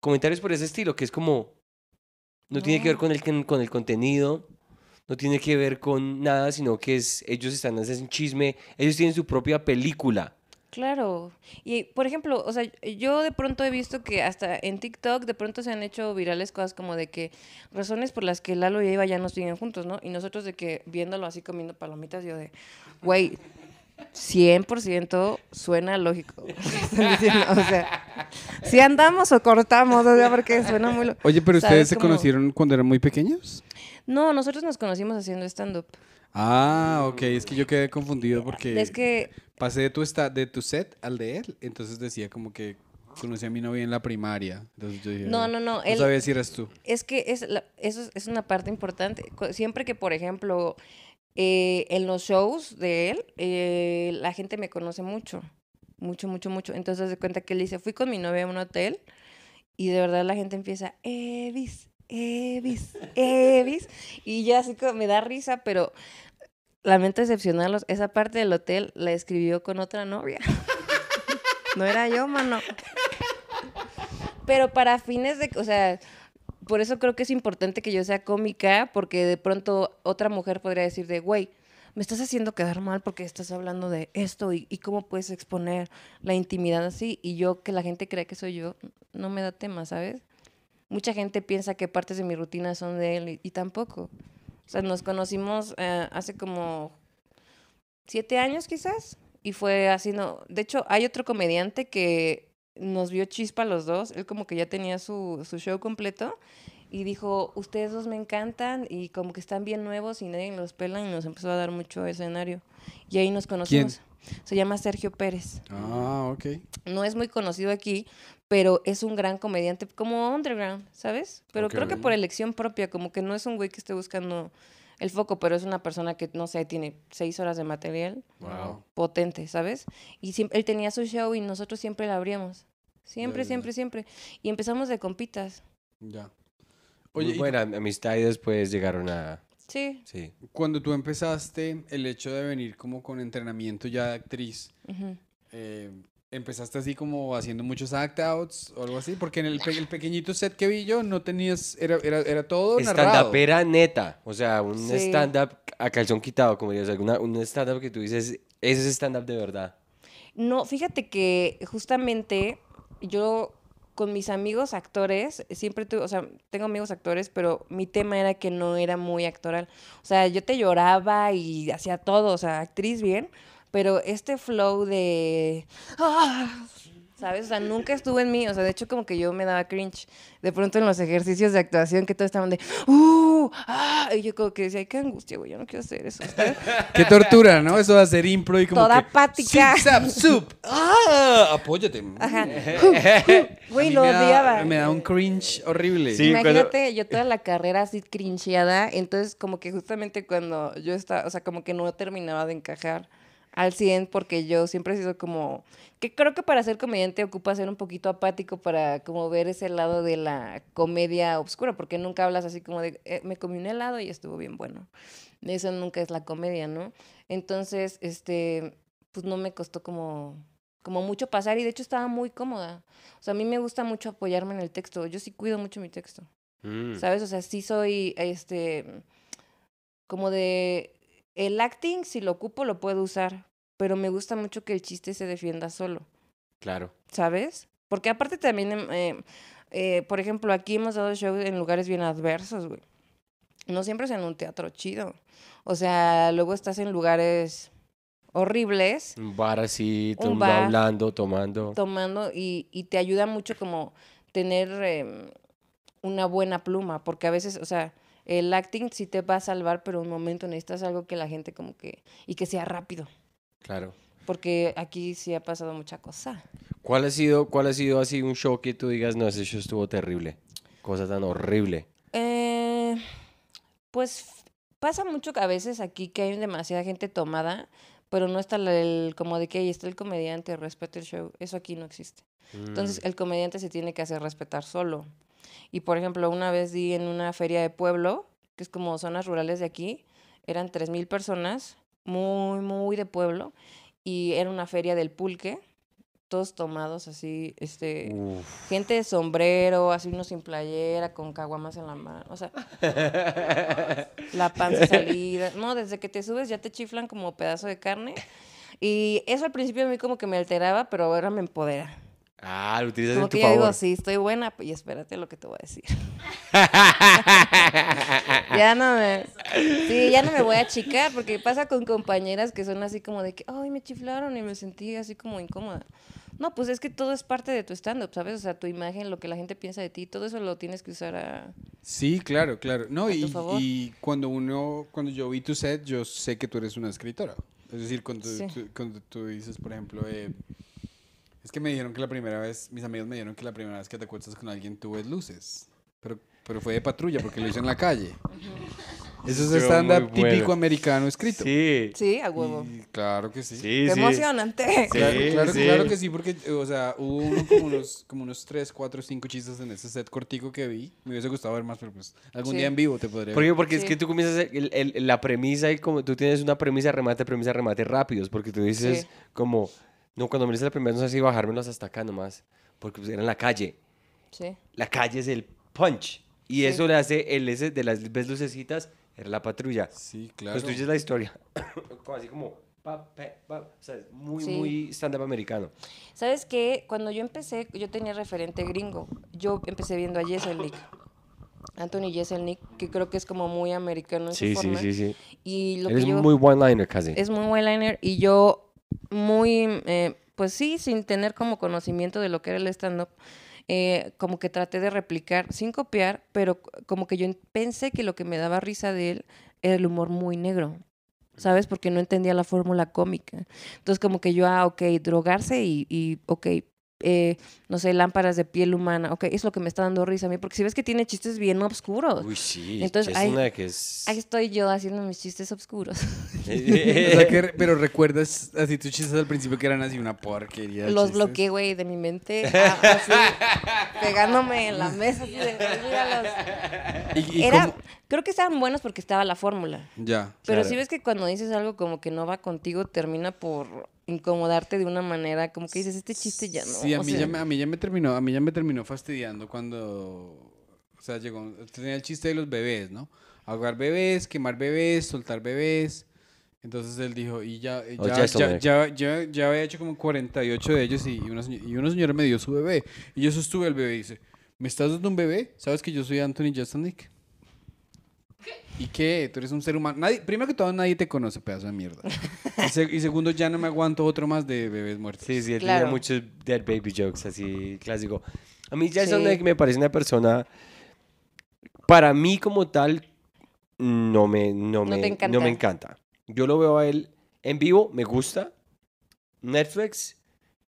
Comentarios por ese estilo, que es como, no, tiene que ver con el, con- el contenido, no tiene que ver con nada, sino que es, ellos están haciendo chisme, ellos tienen su propia película. Claro. Y, por ejemplo, o sea, yo de pronto he visto que hasta en TikTok de pronto se han hecho virales cosas como de que razones por las que Lalo y Eva ya no siguen juntos, ¿no? Y nosotros de que viéndolo así comiendo palomitas, yo de, güey, 100% suena lógico. O sea, si andamos o cortamos, o sea, porque suena muy... lo- Oye, pero ustedes se conocieron cuando eran muy pequeños. No, nosotros nos conocimos haciendo stand-up. Ah, ok, es que yo quedé confundido porque Es que pasé de tu, esta, de tu set al de él, entonces decía como que conocí a mi novia en la primaria. Entonces yo dije, No, no, no, No él- sabía si eras tú. Es que es la- eso es, una parte importante. Siempre que, por ejemplo, eh, en los shows de él, eh, la gente me conoce mucho. Mucho, mucho, mucho. Entonces, de cuenta que él dice, fui con mi novia a un hotel y de verdad la gente empieza, Evis, Evis, Evis. Y ya así como me da risa, pero lamento decepcionarlos. Esa parte del hotel la escribió con otra novia. no era yo, mano. Pero para fines de, o sea, por eso creo que es importante que yo sea cómica, porque de pronto otra mujer podría decir de, güey, me estás haciendo quedar mal porque estás hablando de esto y, cómo puedes exponer la intimidad así y yo que la gente crea que soy yo, no me da tema, ¿sabes? Mucha gente piensa que partes de mi rutina son de él y, y tampoco. O sea, nos conocimos eh, hace como siete años quizás y fue así, no. De hecho, hay otro comediante que nos vio chispa los dos. Él como que ya tenía su, su show completo y dijo, ustedes dos me encantan y como que están bien nuevos y nadie los pelan y nos empezó a dar mucho escenario. Y ahí nos conocimos. Se llama Sergio Pérez. Ah, ok. No es muy conocido aquí, pero es un gran comediante, como underground, ¿sabes? Pero creo que por elección propia, como que no es un güey que esté buscando el foco, pero es una persona que, no sé, tiene seis horas de material Wow. potente, ¿sabes? Y siempre, él tenía su show y nosotros siempre la abríamos. Siempre, ya. siempre, siempre. Y empezamos de compitas. Ya. Muy Oye, buena amistad y después llegaron a... Sí. Sí. cuando tú empezaste el hecho de venir como con entrenamiento ya de actriz, eh, ¿empezaste así como haciendo muchos act-outs o algo así? Porque en el, pe- el pequeñito set que vi yo no tenías, era, era, era todo narrado. Stand-upera neta. O sea, un Sí. stand-up a calzón quitado, como dirías. alguna- un stand-up que tú dices, ese es stand-up de verdad. No, fíjate que justamente yo con mis amigos actores, siempre tuve, o sea, tengo amigos actores, pero mi tema era que no era muy actoral. O sea, yo te lloraba y hacía todo, o sea, actriz bien, pero este flow de... ¡ah! ¿Sabes? O sea, nunca estuvo en mí. O sea, de hecho, como que yo me daba cringe. De pronto en los ejercicios de actuación que todos estaban de... ¡Uh! ¡Ah! Y yo como que decía, ay, qué angustia, güey, yo no quiero hacer eso. Qué tortura, ¿no? Eso de hacer impro y como Toda que... apática. Zip, zap. ¡Ah! Apóyate. Ajá. Güey, lo me da- odiaba. Me da un cringe horrible. Sí. cuando- Imagínate, yo toda la carrera así crincheada, entonces como que justamente cuando yo estaba, o sea, como que no terminaba de encajar al 100 porque yo siempre he sido como, que creo que para ser comediante ocupa ser un poquito apático para como ver ese lado de la comedia oscura, porque nunca hablas así como de, "Eh, me comí un helado y estuvo bien bueno. Eso nunca es la comedia, ¿no? Entonces, este, pues no me costó como, como mucho pasar y de hecho estaba muy cómoda. O sea, a mí me gusta mucho apoyarme en el texto. Yo sí cuido mucho mi texto. Mm. ¿Sabes? O sea, sí soy, este, como de, el acting, si lo ocupo, lo puedo usar, pero me gusta mucho que el chiste se defienda solo, Claro. ¿sabes? Porque aparte también, em, eh, eh, por ejemplo, aquí hemos dado shows en lugares bien adversos, güey. No siempre es en un teatro chido. O sea, luego estás en lugares horribles Un bar así, Un bar. hablando, tomando. tomando y, y te ayuda mucho como tener em, una buena pluma, porque a veces, o sea, el acting sí te va a salvar, pero un momento necesitas algo que la gente como que, y que sea rápido, Claro. porque aquí sí ha pasado mucha cosa. ¿Cuál ha sido, cuál ha sido así un show que tú digas, no, ese show estuvo terrible? Cosa tan horrible. Eh, pues pasa mucho que a veces aquí que hay demasiada gente tomada, pero no está el, como de que ahí está el comediante, respeta el show, eso aquí no existe. Entonces Mm. el comediante se tiene que hacer respetar solo. Y por ejemplo, una vez di en una feria de pueblo, que es como zonas rurales de aquí, eran 3.000 personas, muy, muy de pueblo, y era una feria del pulque, todos tomados así, este, Uf. gente de sombrero, así uno sin playera, con caguamas en la mano, o sea, la panza salida. No, desde que te subes ya te chiflan como pedazo de carne. Y eso al principio a mí como que me alteraba, pero ahora me empodera. Ah, lo utilizas Como en tu que ya digo, sí, estoy buena, y espérate lo que te voy a decir. ya no me... Sí, ya no me voy a achicar, porque pasa con compañeras que son así como de que, ay, me chiflaron y me sentí así como incómoda. No, pues es que todo es parte de tu stand-up, ¿sabes? O sea, tu imagen, lo que la gente piensa de ti, todo eso lo tienes que usar a... Sí, claro, claro. No, y, y cuando uno, cuando yo vi tu set, yo sé que tú eres una escritora. Es decir, cuando, Sí. tú, cuando tú dices, por ejemplo, eh, es que me dijeron que la primera vez, mis amigos me dijeron que la primera vez que te acuestas con alguien tú ves luces. Pero, pero fue de patrulla porque lo hizo en la calle. Eso es stand-up bueno. típico americano escrito. Sí. Sí, a huevo. Y claro que sí. Sí, ¡Qué sí. emocionante! Sí, Claro, claro, sí. claro que sí, porque, o sea, hubo uno como unos, como unos 3, 4, 5 chistes en ese set cortico que vi. Me hubiese gustado ver más, pero pues algún Sí. día en vivo te podría ¿Por ver. qué? Porque es que tú comienzas el- el- la premisa y como tú tienes una premisa, remate, premisa, remate rápidos, porque tú dices Sí. como, no, cuando me dices la primera no sé si bajármelos hasta acá nomás, porque pues, era en la calle. Sí. La calle es el punch. Y Sí. eso le hace el ese de las ves lucecitas, era la patrulla. Sí, claro. Pues tú dices la historia. como así como, pa, pe, pa, o sea, es muy, Sí. muy stand-up americano. ¿Sabes qué? Cuando yo empecé, yo tenía referente gringo. Yo empecé viendo a Jeselnik. Anthony Jeselnik, que creo que es como muy americano en Sí, su sí, forma. sí, sí. Y lo que yo... muy one-liner casi. Es muy one-liner y yo muy, eh, pues sí, sin tener como conocimiento de lo que era el stand-up, eh, como que traté de replicar, sin copiar, pero como que yo en- pensé que lo que me daba risa de él era el humor muy negro. ¿Sabes? Porque no entendía la fórmula cómica. Entonces, como que yo, ah, ok, drogarse y, y ok, eh, no sé, lámparas de piel humana, ok, es lo que me está dando risa a mí, porque si ves que tiene chistes bien oscuros. Uy, sí. Entonces, es ahí- una que es... Ahí estoy yo haciendo mis chistes oscuros. O sea, que, pero recuerdas así tus chistes al principio que eran así una porquería. Los chistes? bloqueé, güey, de mi mente. ah, así, pegándome en la mesa. Así de, olvídalos. Y, y Era, creo que estaban buenos porque estaba la fórmula. Ya. Pero Claro. si ves que cuando dices algo como que no va contigo, termina por incomodarte de una manera, como que dices, este chiste ya no. Sí, a o mí, sea, ya me, a mí ya me terminó, a mí ya me terminó fastidiando cuando, o sea, llegó, tenía el chiste de los bebés, ¿no? Ahogar bebés, quemar bebés, soltar bebés. Entonces él dijo, y ya, eh, ya, ya, ya, ya, ya había hecho como 48 de ellos y, y una, señora, y una señora me dio su bebé. Y yo sostuve el bebé y dice, ¿me estás dando un bebé? ¿Sabes que yo soy Anthony Jeselnik? ¿Y qué? Tú eres un ser humano. Nadie, primero que todo, nadie te conoce, pedazo de mierda. Y, se- y segundo, ya no me aguanto otro más de bebés muertos. Sí, sí, él Claro. tenía muchos dead baby jokes, así clásico. A mí Jason Sí. Me parece una persona, para mí como tal, no me, no No me, encanta. no me encanta. Yo lo veo a él en vivo, me gusta. Netflix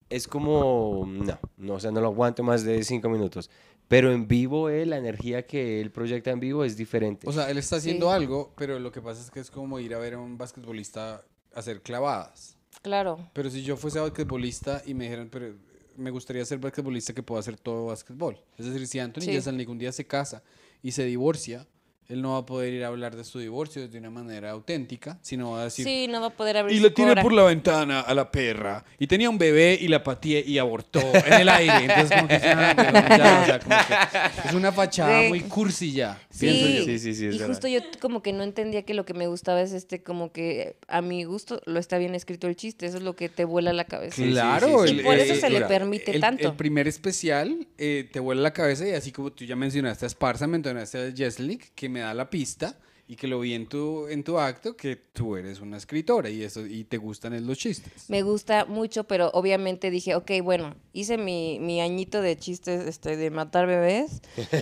es como, no, no, o sea, no lo aguanto más de cinco minutos. Pero en vivo él, la energía que él proyecta en vivo es diferente. O sea, él está haciendo Sí. algo, pero lo que pasa es que es como ir a ver a un basquetbolista hacer clavadas. Claro. Pero si yo fuese basquetbolista y me dijeran, pero me gustaría ser basquetbolista que pueda hacer todo basquetbol. Es decir, si Anthony Sí. Jeselnik un día se casa y se divorcia, él no va a poder ir a hablar de su divorcio de una manera auténtica, sino va a decir, Sí, no va a poder abrir y lo tiré por la ventana a la perra. Y tenía un bebé y la pateé y abortó en el aire. Entonces, como que es una, ya, o sea, como que es una fachada Sí. muy cursi ya, pienso Sí, yo. Sí, sí, sí, es y verdad. justo yo como que no entendía que lo que me gustaba es este, como que a mi gusto lo está bien escrito el chiste, eso es lo que te vuela la cabeza. Claro, sí, sí. el- Y por eso eh, se le permite el- tanto. El primer especial eh, te vuela la cabeza y así como tú ya mencionaste a Esparza, mencionaste a Jeslik, que me da la pista y que lo vi en tu, en tu acto, que tú eres una escritora y, eso, y te gustan los chistes. Me gusta mucho, pero obviamente dije, ok, bueno, hice mi, mi añito de chistes este, de matar bebés.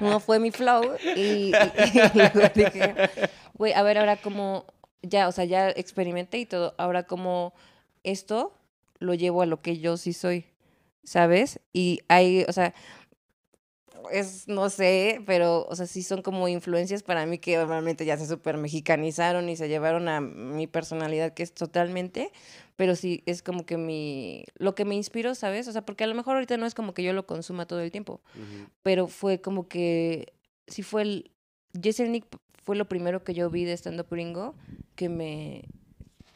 no fue mi flow. Y, y- y luego dije, güey, a ver, ahora como, ya, o sea, ya experimenté y todo, ahora como esto lo llevo a lo que yo sí soy, ¿sabes? Y hay, o sea, es, no sé, pero, o sea, sí son como influencias para mí que obviamente ya se super mexicanizaron y se llevaron a mi personalidad, que es totalmente, pero sí es como que mi, lo que me inspiró, ¿sabes? O sea, porque a lo mejor ahorita no es como que yo lo consuma todo el tiempo, pero fue como que, sí fue el, Nick fue lo primero que yo vi de stand-up gringo que me,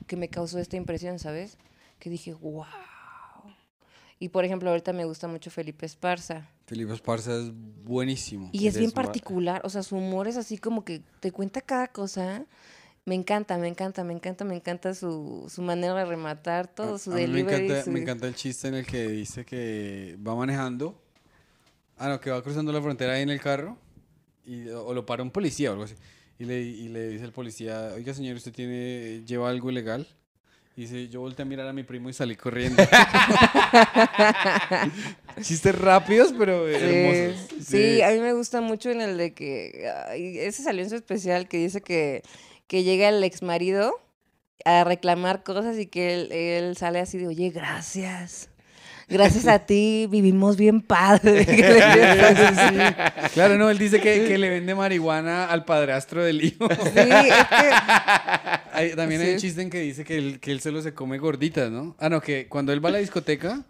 que me causó esta impresión, ¿sabes? Que dije, wow. Y por ejemplo, ahorita me gusta mucho Felipe Esparza. Felipe Esparza es buenísimo. Y es bien particular, o sea, su humor es así como que te cuenta cada cosa Me encanta, me encanta, me encanta, me encanta su, su manera de rematar todo, su A mí me delivery. encanta, su- me encanta el chiste en el que dice que va manejando. Ah, no, que va cruzando la frontera ahí en el carro. Y, o lo para un policía o algo así. Y le, y le dice al policía, oiga señor, ¿usted tiene, lleva algo ilegal? Y dice, yo volteé a mirar a mi primo y salí corriendo. Chistes rápidos, pero hermosos. Sí, sí, a mí me gusta mucho en el de que. ese salió en su especial que dice que, que llega el ex marido a reclamar cosas y que él, él sale así de, oye, gracias. Gracias a ti vivimos bien padre. Claro, no, él dice que, que le vende marihuana al padrastro del hijo. Sí, es que. Hay- también hay un Sí. chiste en que dice que él, que él solo se come gorditas, ¿no? Ah, no, que cuando él va a la discoteca,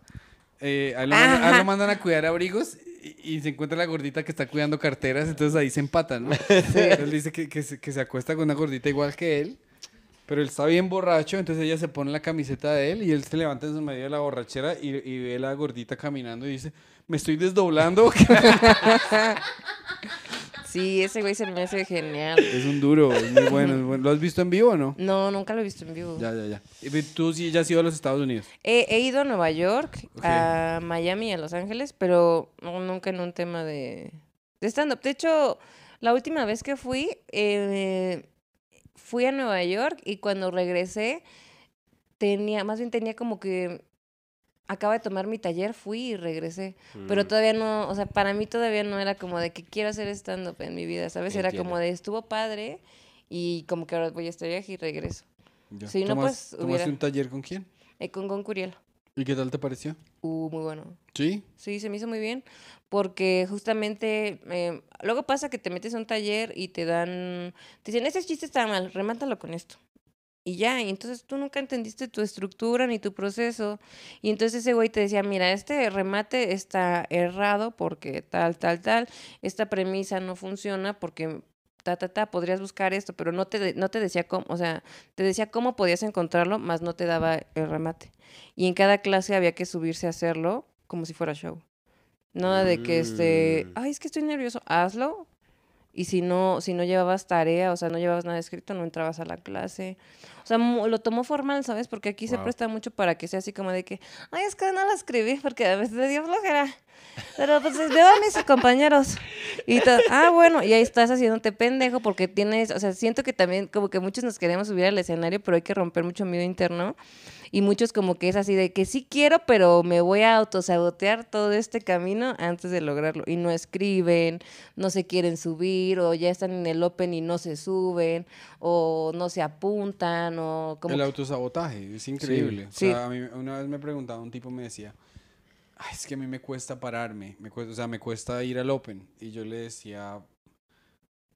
eh, a, él lo mandan, a él lo Ajá. mandan a cuidar abrigos y, y se encuentra la gordita que está cuidando carteras, entonces ahí se empatan, ¿no? Él dice que, que se, que se acuesta con una gordita igual que él, pero él está bien borracho, entonces ella se pone la camiseta de él y él se levanta en su medio de la borrachera y, y ve a la gordita caminando y dice, me estoy desdoblando. Sí, ese güey se me hace genial. es un duro, es muy bueno, es bueno. ¿Lo has visto en vivo o no? No, nunca lo he visto en vivo. Ya, ya, ya. Y Tú sí ya has ido a los Estados Unidos. He, he ido a Nueva York, a Miami y a Los Ángeles, pero nunca en un tema de, de stand-up. De hecho, la última vez que fui, eh, fui a Nueva York y cuando regresé, tenía, más bien tenía como que, acaba de tomar mi taller, fui y regresé. Pero Mm. todavía no, o sea, para mí todavía no era como de que quiero hacer stand-up en mi vida, ¿sabes? Era como de estuvo padre y como que ahora voy a este viaje y regreso. Ya. Sí, no, ¿Tomas- pues, ¿Tomaste un taller con quién? Eh, con Gon Curiel. ¿Y qué tal te pareció? Uh, muy bueno. ¿Sí? Sí, se me hizo muy bien porque justamente eh, luego pasa que te metes a un taller y te dan, te dicen, ese chiste está mal, remátalo con esto. Y ya, y entonces tú nunca entendiste tu estructura ni tu proceso. Y entonces ese güey te decía, mira, este remate está errado porque tal, tal, tal, esta premisa no funciona porque ta, ta, ta, podrías buscar esto, pero no te, no te decía cómo, o sea, te decía cómo podías encontrarlo, más no te daba el remate. Y en cada clase había que subirse a hacerlo como si fuera show. Nada de que este, Mm. ay, es que estoy nervioso, hazlo. Y si no, si no llevabas tarea, o sea, no llevabas nada escrito, no entrabas a la clase. O sea, lo tomó formal, ¿sabes? Porque aquí se presta mucho para que sea así como de que, ay, es que no la escribí porque a veces dio flojera. Pero pues veo a mis compañeros. Y ah, bueno, y ahí estás haciéndote pendejo porque tienes, o sea, siento que también como que muchos nos queremos subir al escenario, pero hay que romper mucho miedo interno. Y muchos como que es así de que sí quiero, pero me voy a autosabotear todo este camino antes de lograrlo. Y no escriben, no se quieren subir, o ya están en el open y no se suben, o no se apuntan, o como... El autosabotaje, es increíble. Sí. O sea, a mí una vez me preguntaba, un tipo me decía, Ay, es que a mí me cuesta pararme, me cuesta, o sea, me cuesta ir al Open. Y yo le decía,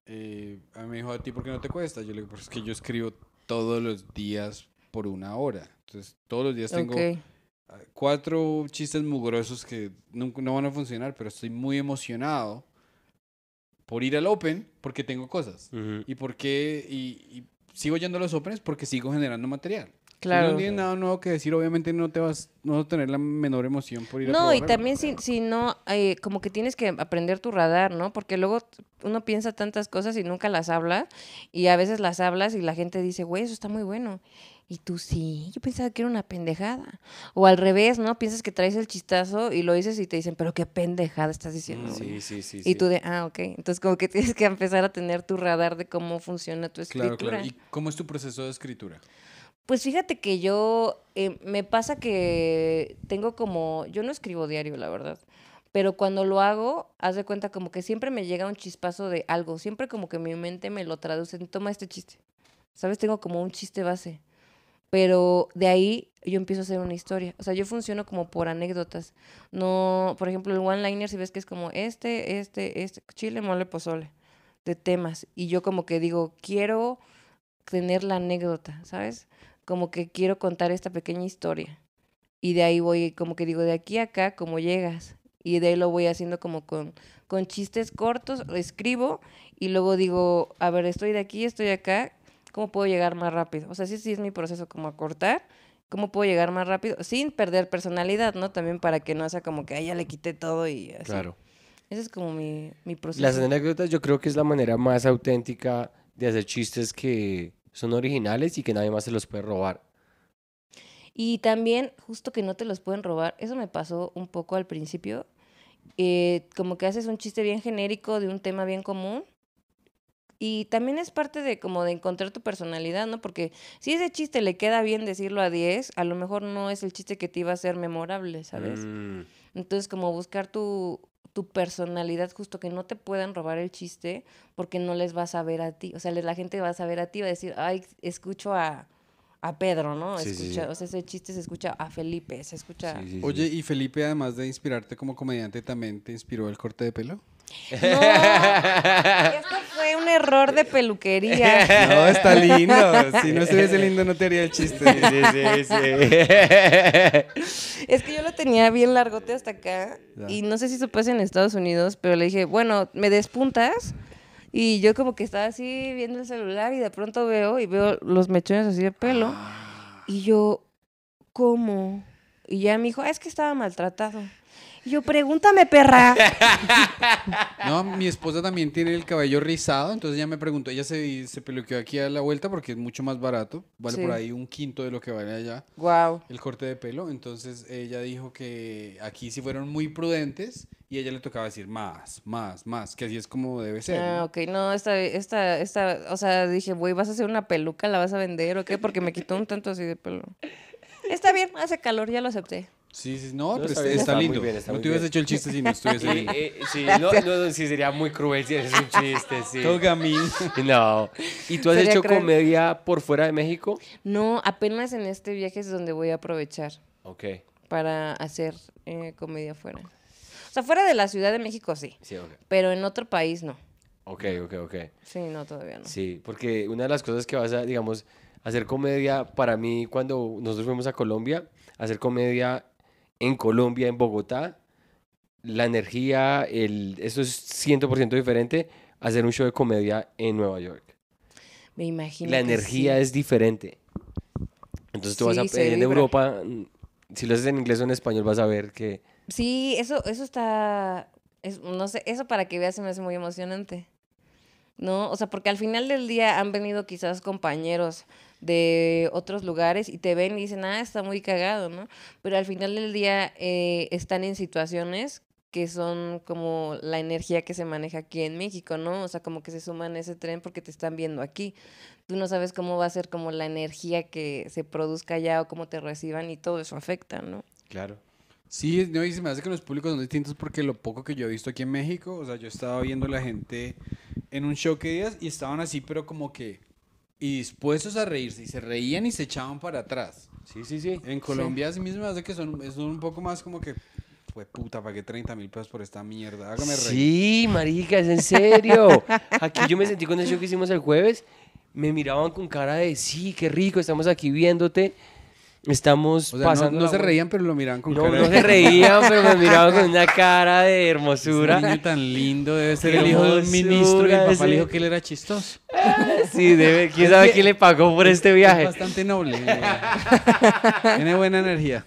eh, a mí me dijo, ¿a ti por qué no te cuesta? Yo le digo, pues es que yo escribo todos los días por una hora. Entonces, todos los días tengo Ok. ah, cuatro chistes mugrosos que nunca, no van a funcionar, pero estoy muy emocionado por ir al Open porque tengo cosas. Ujú. ¿Y por qué? Y, y sigo yendo a los Opens porque sigo generando material. Si Claro. no tienes nada nuevo que decir, obviamente no te vas, no vas a tener la menor emoción por ir a No, y también si, si no, eh, como que tienes que aprender tu radar, ¿no? Porque luego uno piensa tantas cosas y nunca las habla, y a veces las hablas y la gente dice, güey, eso está muy bueno. Y tú sí, yo pensaba que era una pendejada. O al revés, ¿no? Piensas que traes el chistazo y lo dices y te dicen, pero qué pendejada estás diciendo. güey?". Sí, sí, sí. Y sí. tú de, ah, ok. Entonces como que tienes que empezar a tener tu radar de cómo funciona tu escritura. Claro, claro. ¿Y cómo es tu proceso de escritura? Pues fíjate que yo, eh, me pasa que tengo como, yo no escribo diario, la verdad, pero cuando lo hago, haz de cuenta como que siempre me llega un chispazo de algo, siempre como que mi mente me lo traduce, toma este chiste, ¿sabes? Tengo como un chiste base, pero de ahí yo empiezo a hacer una historia, o sea, yo funciono como por anécdotas, no, por ejemplo, el one-liner, si ves que es como este, este, este, chile, mole, pozole, de temas, y yo como que digo, quiero tener la anécdota, ¿sabes? Como que quiero contar esta pequeña historia. Y de ahí voy, como que digo, de aquí a acá, como llegas. Y de ahí lo voy haciendo como con, con chistes cortos, lo escribo y luego digo, a ver, estoy de aquí, estoy acá, ¿cómo puedo llegar más rápido? O sea, sí, sí es mi proceso como acortar, ¿cómo puedo llegar más rápido? Sin perder personalidad, ¿no? También para que no sea como que, ay, ya le quité todo y así. Claro. Ese es como mi, mi proceso. Las anécdotas yo creo que es la manera más auténtica de hacer chistes que son originales y que nadie más se los puede robar. Y también, justo que no te los pueden robar, eso me pasó un poco al principio. eh, como que haces un chiste bien genérico de un tema bien común. Y también es parte de como de encontrar tu personalidad, ¿no? Porque si ese chiste le queda bien decirlo a 10, a lo mejor no es el chiste que te iba a ser memorable, ¿sabes? Mm, Entonces, como buscar tu, tu personalidad, justo que no te puedan robar el chiste, porque no les vas a ver a ti. O sea, la gente va a saber a ti, va a decir, ay, escucho a, a Pedro, ¿no? Sí, Escucha, sí. O sea, ese chiste se escucha a Felipe, se escucha... sí, sí, sí. Oye, ¿y Felipe, además de inspirarte como comediante, también te inspiró el corte de pelo? No, esto fue un error de peluquería. No, está lindo. Si no estuviese lindo, no te haría el chiste. Sí, sí, sí. Es que yo lo tenía bien largote hasta acá y no sé si eso pasa en Estados Unidos, pero le dije, bueno, me despuntas y yo como que estaba así viendo el celular y de pronto veo y veo los mechones así de pelo y yo, ¿cómo? Y ya me dijo, "Ah, es que estaba maltratado. Yo, pregúntame, perra. No, mi esposa también tiene el cabello rizado, entonces ella me preguntó, ella se, se peluqueó aquí a la vuelta porque es mucho más barato, vale Sí. por ahí un quinto de lo que vale allá wow. el corte de pelo, entonces ella dijo que aquí sí fueron muy prudentes y a ella le tocaba decir más, más, más, que así es como debe ser. Ah, ¿no? ok, no, esta, esta, esta, o sea, dije, güey, ¿vas a hacer una peluca? ¿La vas a vender o qué? Porque me quitó un tanto así de pelo. Está bien, hace calor, ya lo acepté. Sí, sí, no, No, pero está lindo. bien, está no te hubieras hecho el chiste si no estuviese lindo. eh, sí, no, no, sí, sería muy cruel si eres un chiste, sí. Todo gamín. No. ¿Y tú has Sería hecho cruel. comedia por fuera de México? No, apenas en este viaje es donde voy a aprovechar Ok. para hacer eh, comedia fuera. O sea, fuera de la Ciudad de México sí, Sí, ok. pero en otro país no. Ok, ok, ok. Sí, no, todavía no. Sí, porque una de las cosas que vas a, digamos, hacer comedia, para mí, cuando nosotros fuimos a Colombia, hacer comedia en Colombia, en Bogotá, la energía, el, eso es 100% diferente a hacer un show de comedia en Nueva York. Me imagino. la que energía sí. es diferente. Entonces tú vas a en. Europa, si lo haces en inglés o en español, vas a ver que Sí, eso, eso está. es- no sé, eso para que veas se me hace muy emocionante. ¿No? O sea, porque al final del día han venido quizás compañeros de otros lugares y te ven y dicen, ah, está muy cagado, ¿no? Pero al final del día eh, están en situaciones que son como la energía que se maneja aquí en México, ¿no? O sea, como que se suman a ese tren porque te están viendo aquí. Tú no sabes cómo va a ser como la energía que se produzca allá o cómo te reciban y todo eso afecta, ¿no? Claro. Sí, no, y se me hace que los públicos son distintos porque lo poco que yo he visto aquí en México, o sea, yo estaba viendo la gente en un show que días y estaban así, pero como que y dispuestos a reírse y se reían y se echaban para atrás. Sí, sí, sí. En Colombia sí mismo me hace que son, son un poco más como que, fue puta, pagué 30 mil pesos por esta mierda, hágame reír. Sí, marica, es en serio. Aquí yo me sentí con el show que hicimos el jueves. Me miraban con cara de, sí, qué rico, estamos aquí viéndote. Estamos O sea, no, pasando. no se reían, pero lo miraban con No, cara no se reían, pero me miraban con una cara de Ese hermosura. niño tan lindo debe ser el hijo de un ministro y el papá le dijo que él era chistoso. Sí, debe, quién sabe quién le pagó por este Es viaje. bastante noble. Tiene buena energía.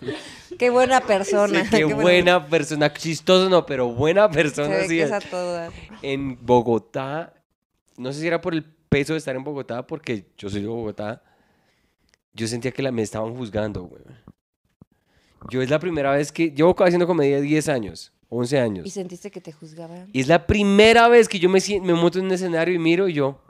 Qué buena persona. Sí, qué buena persona, chistoso no, pero buena persona sí es. a. En Bogotá, no sé si era por el peso de estar en Bogotá, porque yo soy de Bogotá, yo sentía que la, me estaban juzgando, güey. Yo es la primera vez que, llevo haciendo comedia 10 años, 11 años. ¿Y sentiste que te juzgaban? Y es la primera vez que yo me, me monto en un escenario y miro y yo,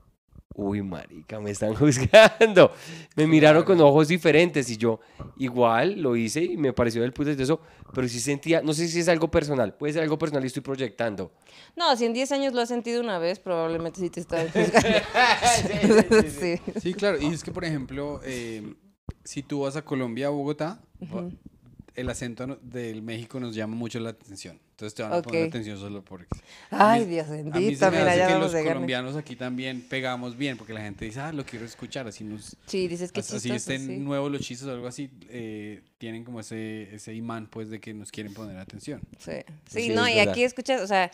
uy, marica, me están juzgando. Me miraron con ojos diferentes y yo, igual, lo hice y me pareció del puto todo eso, pero sí sentía, no sé si es algo personal, puede ser algo personal y estoy proyectando. No, si en 10 años lo has sentido una vez, probablemente sí te estaban juzgando. sí, Sí, claro. Y es que, por ejemplo, eh, si tú vas a Colombia, a Bogotá, va- el acento del México nos llama mucho la atención. Entonces te van a poner atención solo por... Ay, mí- Dios A mí se bendito, me mira, hace ya que los colombianos aquí también pegamos bien, porque la gente dice, ah, lo quiero escuchar, así nos... Sí, dices que así chistoso, estén sí. nuevos los chistes o algo así, eh, tienen como ese, ese imán, pues, de que nos quieren poner atención. Sí, Sí, sí no, y verdad. aquí escuchas, o sea,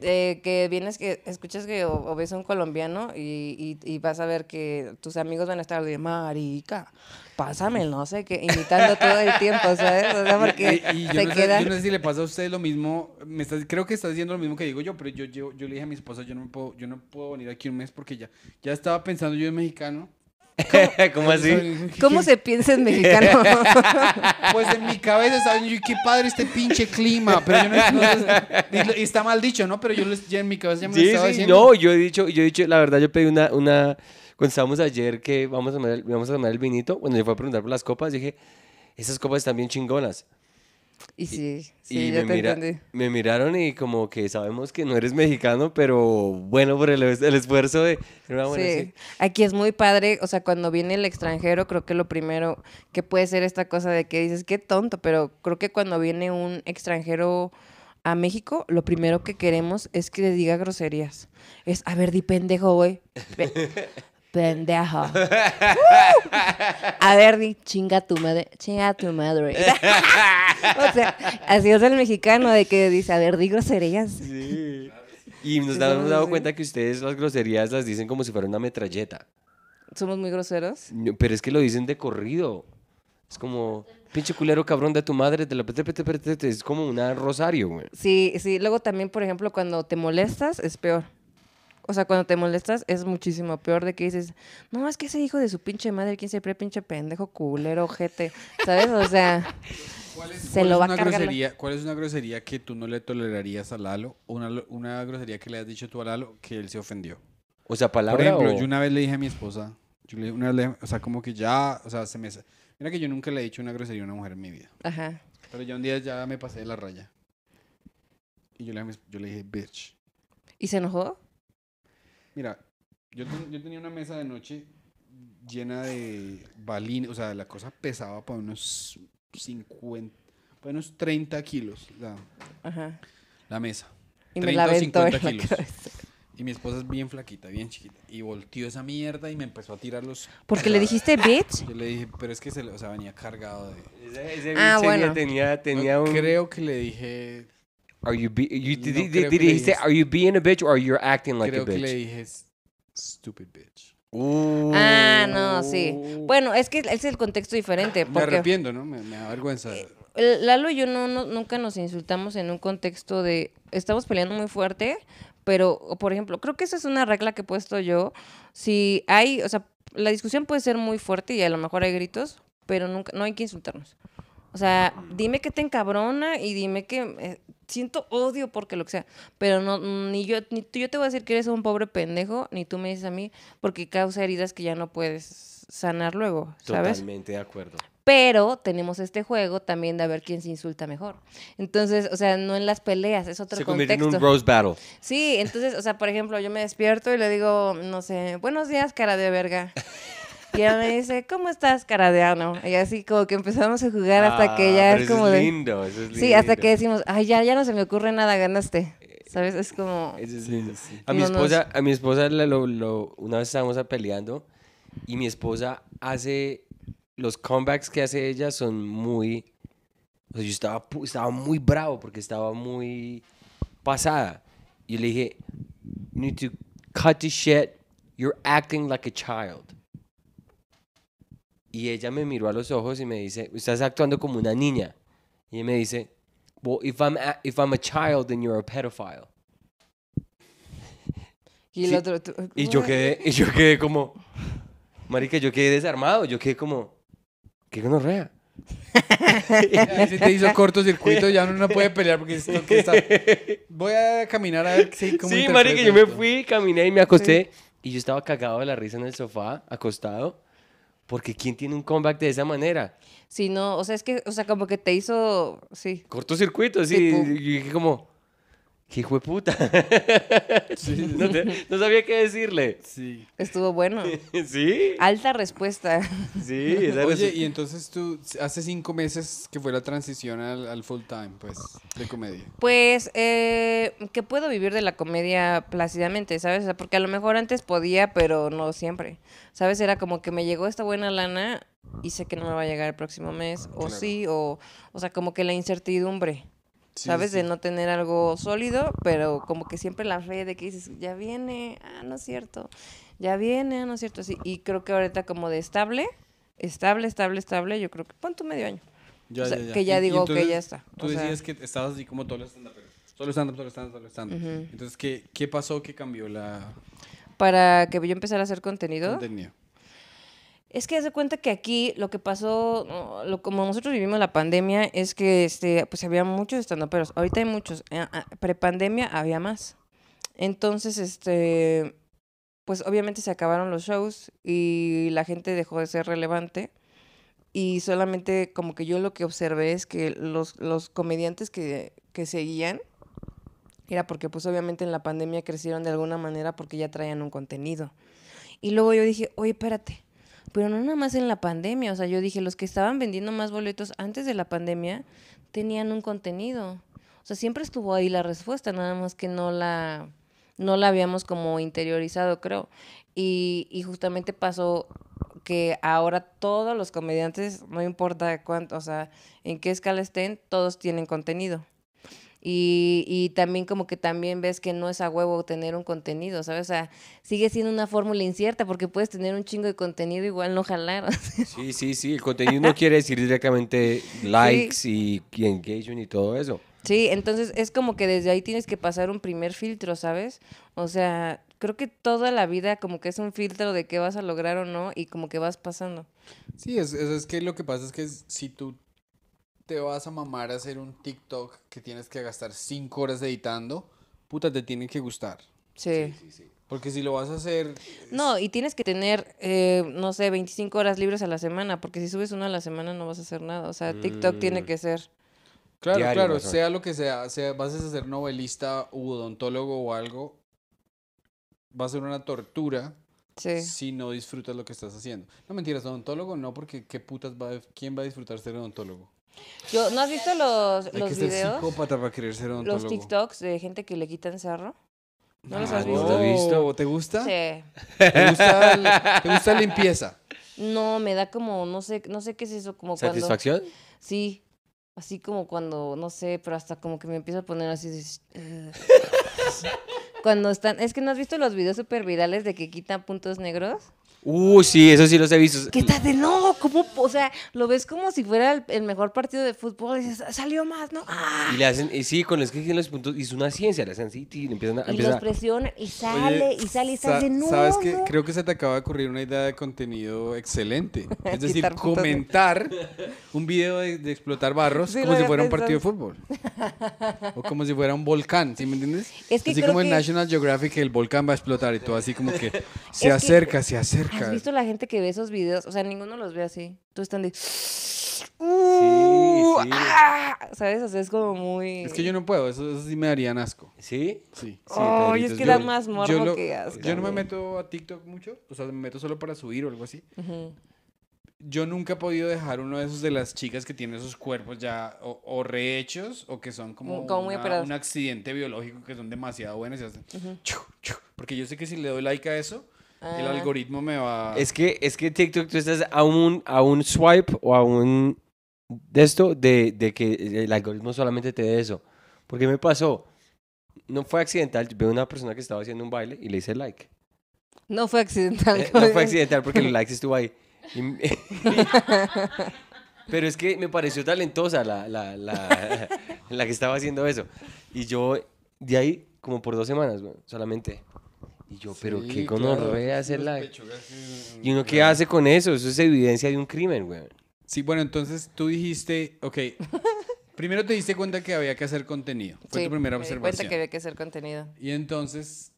eh, que vienes, que escuchas que o, o ves a un colombiano y, y, y vas a ver que tus amigos van a estar de marica, pásame no sé qué, imitando todo el tiempo, ¿sabes? O sea, porque Y- y yo, se no sé, queda... yo no sé si le pasa a usted lo mismo, me estás- creo que está diciendo lo mismo que digo yo, pero yo, yo, yo le dije a mi esposa, yo no, me puedo, yo no puedo venir aquí un mes porque ya, ya estaba pensando yo en mexicano ¿Cómo así? ¿Cómo se piensa en mexicano? Pues en mi cabeza estaba yo, qué padre este pinche clima. Pero yo no, no- y, está mal dicho, ¿no? Pero yo les- ya en mi cabeza ya me lo Sí, estaba sí, diciendo. no, yo he dicho, yo he dicho, la verdad, yo pedí una, una, cuando estábamos ayer que vamos a tomar el, vamos a tomar el vinito, cuando yo fui a preguntar por las copas, dije, esas copas están bien chingonas. Y sí, sí, y ya me, te mira- entendí. me miraron y como que sabemos que no eres mexicano, pero bueno por el, el esfuerzo de... Era bueno, Sí. sí. Aquí es muy padre, o sea, cuando viene el extranjero, creo que lo primero que puede ser esta cosa de que dices, qué tonto, pero creo que cuando viene un extranjero a México, lo primero que queremos es que le diga groserías. Es, a ver, di pendejo, güey. Pe- pendejo. a ver, di chinga tu madre, chinga tu madre. o sea, así es el mexicano de que dice, a ver, di groserías. Sí. Y nos Sí, somos dado cuenta que ustedes las groserías las dicen como si fuera una metralleta. Somos muy groseros. No, Pero es que lo dicen de corrido. Es como, pinche culero cabrón de tu madre, te la pete, pete, pete, pete", es como una rosario, güey. Sí, sí. Luego también, por ejemplo, cuando te molestas, es peor. O sea, cuando te molestas es muchísimo peor de que dices, no, es que ese hijo de su pinche madre, quién siempre pinche pendejo, culero, ojete. ¿Sabes? O sea, ¿Cuál es, Se cuál lo es va a cargar grosería, ¿Cuál es una grosería que tú no le tolerarías a Lalo? O una, una grosería que le has dicho tú a Lalo que él se ofendió. O sea, Por palabra ejemplo, o- yo una vez le dije a mi esposa, yo le, una vez le- o sea, como que ya, o sea, se me... Mira que yo nunca le he dicho una grosería a una mujer en mi vida. ajá. Pero ya un día ya me pasé de la raya. Y yo le, dije a mi esp- yo le dije, bitch. ¿Y se enojó? Mira, yo, ten- yo tenía una mesa de noche llena de balines, o sea, la cosa pesaba para unos 50, para unos 30 kilos la, Ajá. la mesa. Y me 30 la o aventó en 50 la kilos. Y mi esposa es bien flaquita, bien chiquita. Y volteó esa mierda y me empezó a tirar los... Porque le dijiste bitch. Yo le dije, pero es que se, le- o sea, venía cargado de... Ese, ese Ah, bitch bueno. tenía, tenía No, un... Creo que le dije... Are you be- you- No di- di- creo di- que le dijiste, dije- are you being a bitch or you're acting like creo a que bitch? le dije, "S- stupid bitch. Ah, no, sí. Bueno, es que es el contexto diferente. Me Porque arrepiento, ¿no? Me, me da vergüenza. el- Lalo y yo no, no- nunca nos insultamos en un contexto de estamos peleando muy fuerte, pero, por ejemplo, creo que esa es una regla que he puesto yo. Si hay, o sea, la discusión puede ser muy fuerte y a lo mejor hay gritos, pero nunca, no hay que insultarnos. O sea, dime que te encabrona y dime que eh, siento odio porque lo que sea, pero no ni yo ni tú, yo te voy a decir que eres un pobre pendejo, ni tú me dices a mí porque causa heridas que ya no puedes sanar luego, ¿sabes? Totalmente de acuerdo. Pero tenemos este juego también de a ver quién se insulta mejor. Entonces, o sea, no en las peleas, es otro Se convierte en contexto. un roast battle. Sí, entonces, o sea, por ejemplo, yo me despierto y le digo, no sé, buenos días, cara de verga. Y ella me dice, ¿cómo estás, cara de ano? Y así como que empezamos a jugar hasta que Ah, ya pero es eso como de... lindo, eso es Sí, hasta lindo. que decimos, ay, ya, ya no se me ocurre nada, ganaste. ¿Sabes? Es como... Eso es lindo. sí. A mi No nos- esposa, a mi esposa le- lo, lo- una vez estábamos peleando y mi esposa hace los comebacks que hace ella son muy o sea, yo estaba estaba muy bravo porque estaba muy pasada. Y le dije, "You need to cut the shit. You're acting like a child." Y ella me miró a los ojos y me dice, "Estás actuando como una niña." Y me dice, "Well, if I'm a, if I'm a child, then you're a pedophile." Y el Sí, otro... tú- Y yo quedé, y yo quedé como, marica, yo quedé desarmado, yo quedé como, ¿qué gonorrea? Se te hizo cortocircuito, ya uno no puede pelear porque esto que está... Voy a caminar a ver sí, cómo Sí, marica, yo me fui, caminé y me acosté, y yo estaba cagado de la risa en el sofá, acostado, porque ¿quién tiene un comeback de esa manera? Sí, no, o sea, es que, o sea, como que te hizo... Sí. Cortocircuito, sí, Tipo. y dije como, ¿qué hijo de puta? no, te- no sabía qué decirle. Sí. Estuvo bueno. Sí, Alta respuesta. sí. esa Oye, y entonces tú, hace cinco meses que fue la transición al, al full time, pues, de comedia. Pues eh, que puedo vivir de la comedia plácidamente, ¿sabes? O sea, porque a lo mejor antes podía, pero no siempre. ¿Sabes? Era como que me llegó esta buena lana y sé que no me va a llegar el próximo mes, o Claro. sí, o, o sea, como que la incertidumbre, Sí, ¿sabes? sí. De no tener algo sólido, pero como que siempre la fe de que dices, ya viene, ah, no es cierto, ya viene, ah, no es cierto, sí. Y creo que ahorita como de estable, estable, estable, estable, yo creo que, pon tu medio año. Ya, o sea, que ya digo, ok, ya está. Tú O sea- decías que estabas así como todos los stand Solo stand-up, solo stand-up, solo stand-up. Entonces, ¿qué, ¿qué pasó que cambió la Para que yo empezara a hacer contenido. contenido? Es que de cuenta que aquí lo que pasó, lo, como nosotros vivimos la pandemia, es que este, pues había muchos estandoperos. Ahorita hay muchos. Eh, ah, Prepandemia había más. Entonces, este, pues obviamente se acabaron los shows y la gente dejó de ser relevante. Y solamente como que yo lo que observé es que los, los comediantes que, que seguían era porque pues obviamente en la pandemia crecieron de alguna manera porque ya traían un contenido. Y luego yo dije, oye, espérate, pero no nada más en la pandemia, o sea, yo dije, los que estaban vendiendo más boletos antes de la pandemia tenían un contenido. O sea, siempre estuvo ahí la respuesta, nada más que no la, no la habíamos como interiorizado, creo. Y, y justamente pasó que ahora todos los comediantes, no importa cuánto, o sea, en qué escala estén, todos tienen contenido. Y, y también como que también ves que no es a huevo tener un contenido, ¿sabes? O sea, sigue siendo una fórmula incierta porque puedes tener un chingo de contenido igual no jalar. Sí, sí, sí. El contenido no quiere decir directamente likes y, y engagement y todo eso. Sí, entonces es como que desde ahí tienes que pasar un primer filtro, ¿sabes? O sea, creo que toda la vida como que es un filtro de qué vas a lograr o no y como que vas pasando. Sí, es, es, es que lo que pasa es que si tú te vas a mamar a hacer un TikTok que tienes que gastar cinco horas editando, puta, te tiene que gustar. Sí. Porque si lo vas a hacer... No, y tienes que tener, eh, no sé, 25 horas libres a la semana, porque si subes una a la semana no vas a hacer nada. O sea, TikTok tiene Mm. que ser. Claro, Diario, claro, sea lo que sea, sea, vas a ser novelista u odontólogo o algo, va a ser una tortura Sí. si no disfrutas lo que estás haciendo. No mentiras, odontólogo no, porque qué putas va a, quién va a disfrutar ser odontólogo. Yo, ¿No has visto los, Hay que los ser videos? psicópata para querer ser odontólogo. Los TikToks de gente que le quitan cerro. ¿No los Ah, has no. visto? he visto. ¿Te gusta? Sí. ¿Te gusta, el- ¿Te gusta la limpieza? No, me da como, no sé, no sé qué es eso, como cuando... ¿Satisfacción? Sí, así como cuando, no sé, pero hasta como que me empiezo a poner así de... Cuando están, es que no has visto los videos super virales de que quitan puntos negros. Uh, sí, eso sí los he visto. Que estás de no, ¿cómo? O sea, lo ves como si fuera el, el mejor partido de fútbol y dices, salió más, ¿no? ¡Ah! Y le hacen, y sí, con los que tienen los puntos, y es una ciencia, le hacen así, y empiezan a, Y empiezan los a- presionan y sale Oye, y sale y sa- estás de no. Sabes que no". creo que se te acaba de ocurrir una idea de contenido excelente. Es decir, comentar un video de, de explotar barros Sí, como si fuera un partido de fútbol. O como si fuera un volcán, ¿sí me entiendes? Es que así creo como en que- National Geographic el volcán va a explotar y todo así como que se acerca, se ¿Has visto la gente que ve esos videos? O sea, ninguno los ve así. Todos están de... "Uh, sí. ah", ¿Sabes? O sea, es como muy... Es que yo no puedo, eso, eso sí me darían asco. ¿Sí? Sí. Pedrito, es que yo- da más morbo Yo, lo- que asco. yo no me meto a TikTok mucho, o sea, me meto solo para subir o algo así. Yo nunca he podido dejar uno de esos de las chicas que tienen esos cuerpos ya o, o rehechos o que son como, una- un accidente biológico que son demasiado buenos y hacen Ujú. chu, chu, porque yo sé que si le doy like a eso, el Ah. algoritmo me va... Es que, es que TikTok tú estás a un, a un swipe o a un de esto de, de que el algoritmo solamente te dé eso. Porque me pasó, no fue accidental, veo una persona que estaba haciendo un baile y le hice like. No fue accidental. Eh, no fue accidental porque el like estuvo ahí. Y Pero es que me pareció talentosa la, la, la, la que estaba haciendo eso. Y yo, de ahí, como por dos semanas, güey, solamente. Y yo, pero Sí, qué gonorrea esos hacer son los like. pechugas que- ¿Y uno qué hace con eso? Eso es evidencia de un crimen, güey. Sí, bueno, entonces tú dijiste, ok, primero te diste cuenta que había que hacer contenido. Fue Sí, tu primera me di observación. cuenta que había que hacer contenido. Y entonces,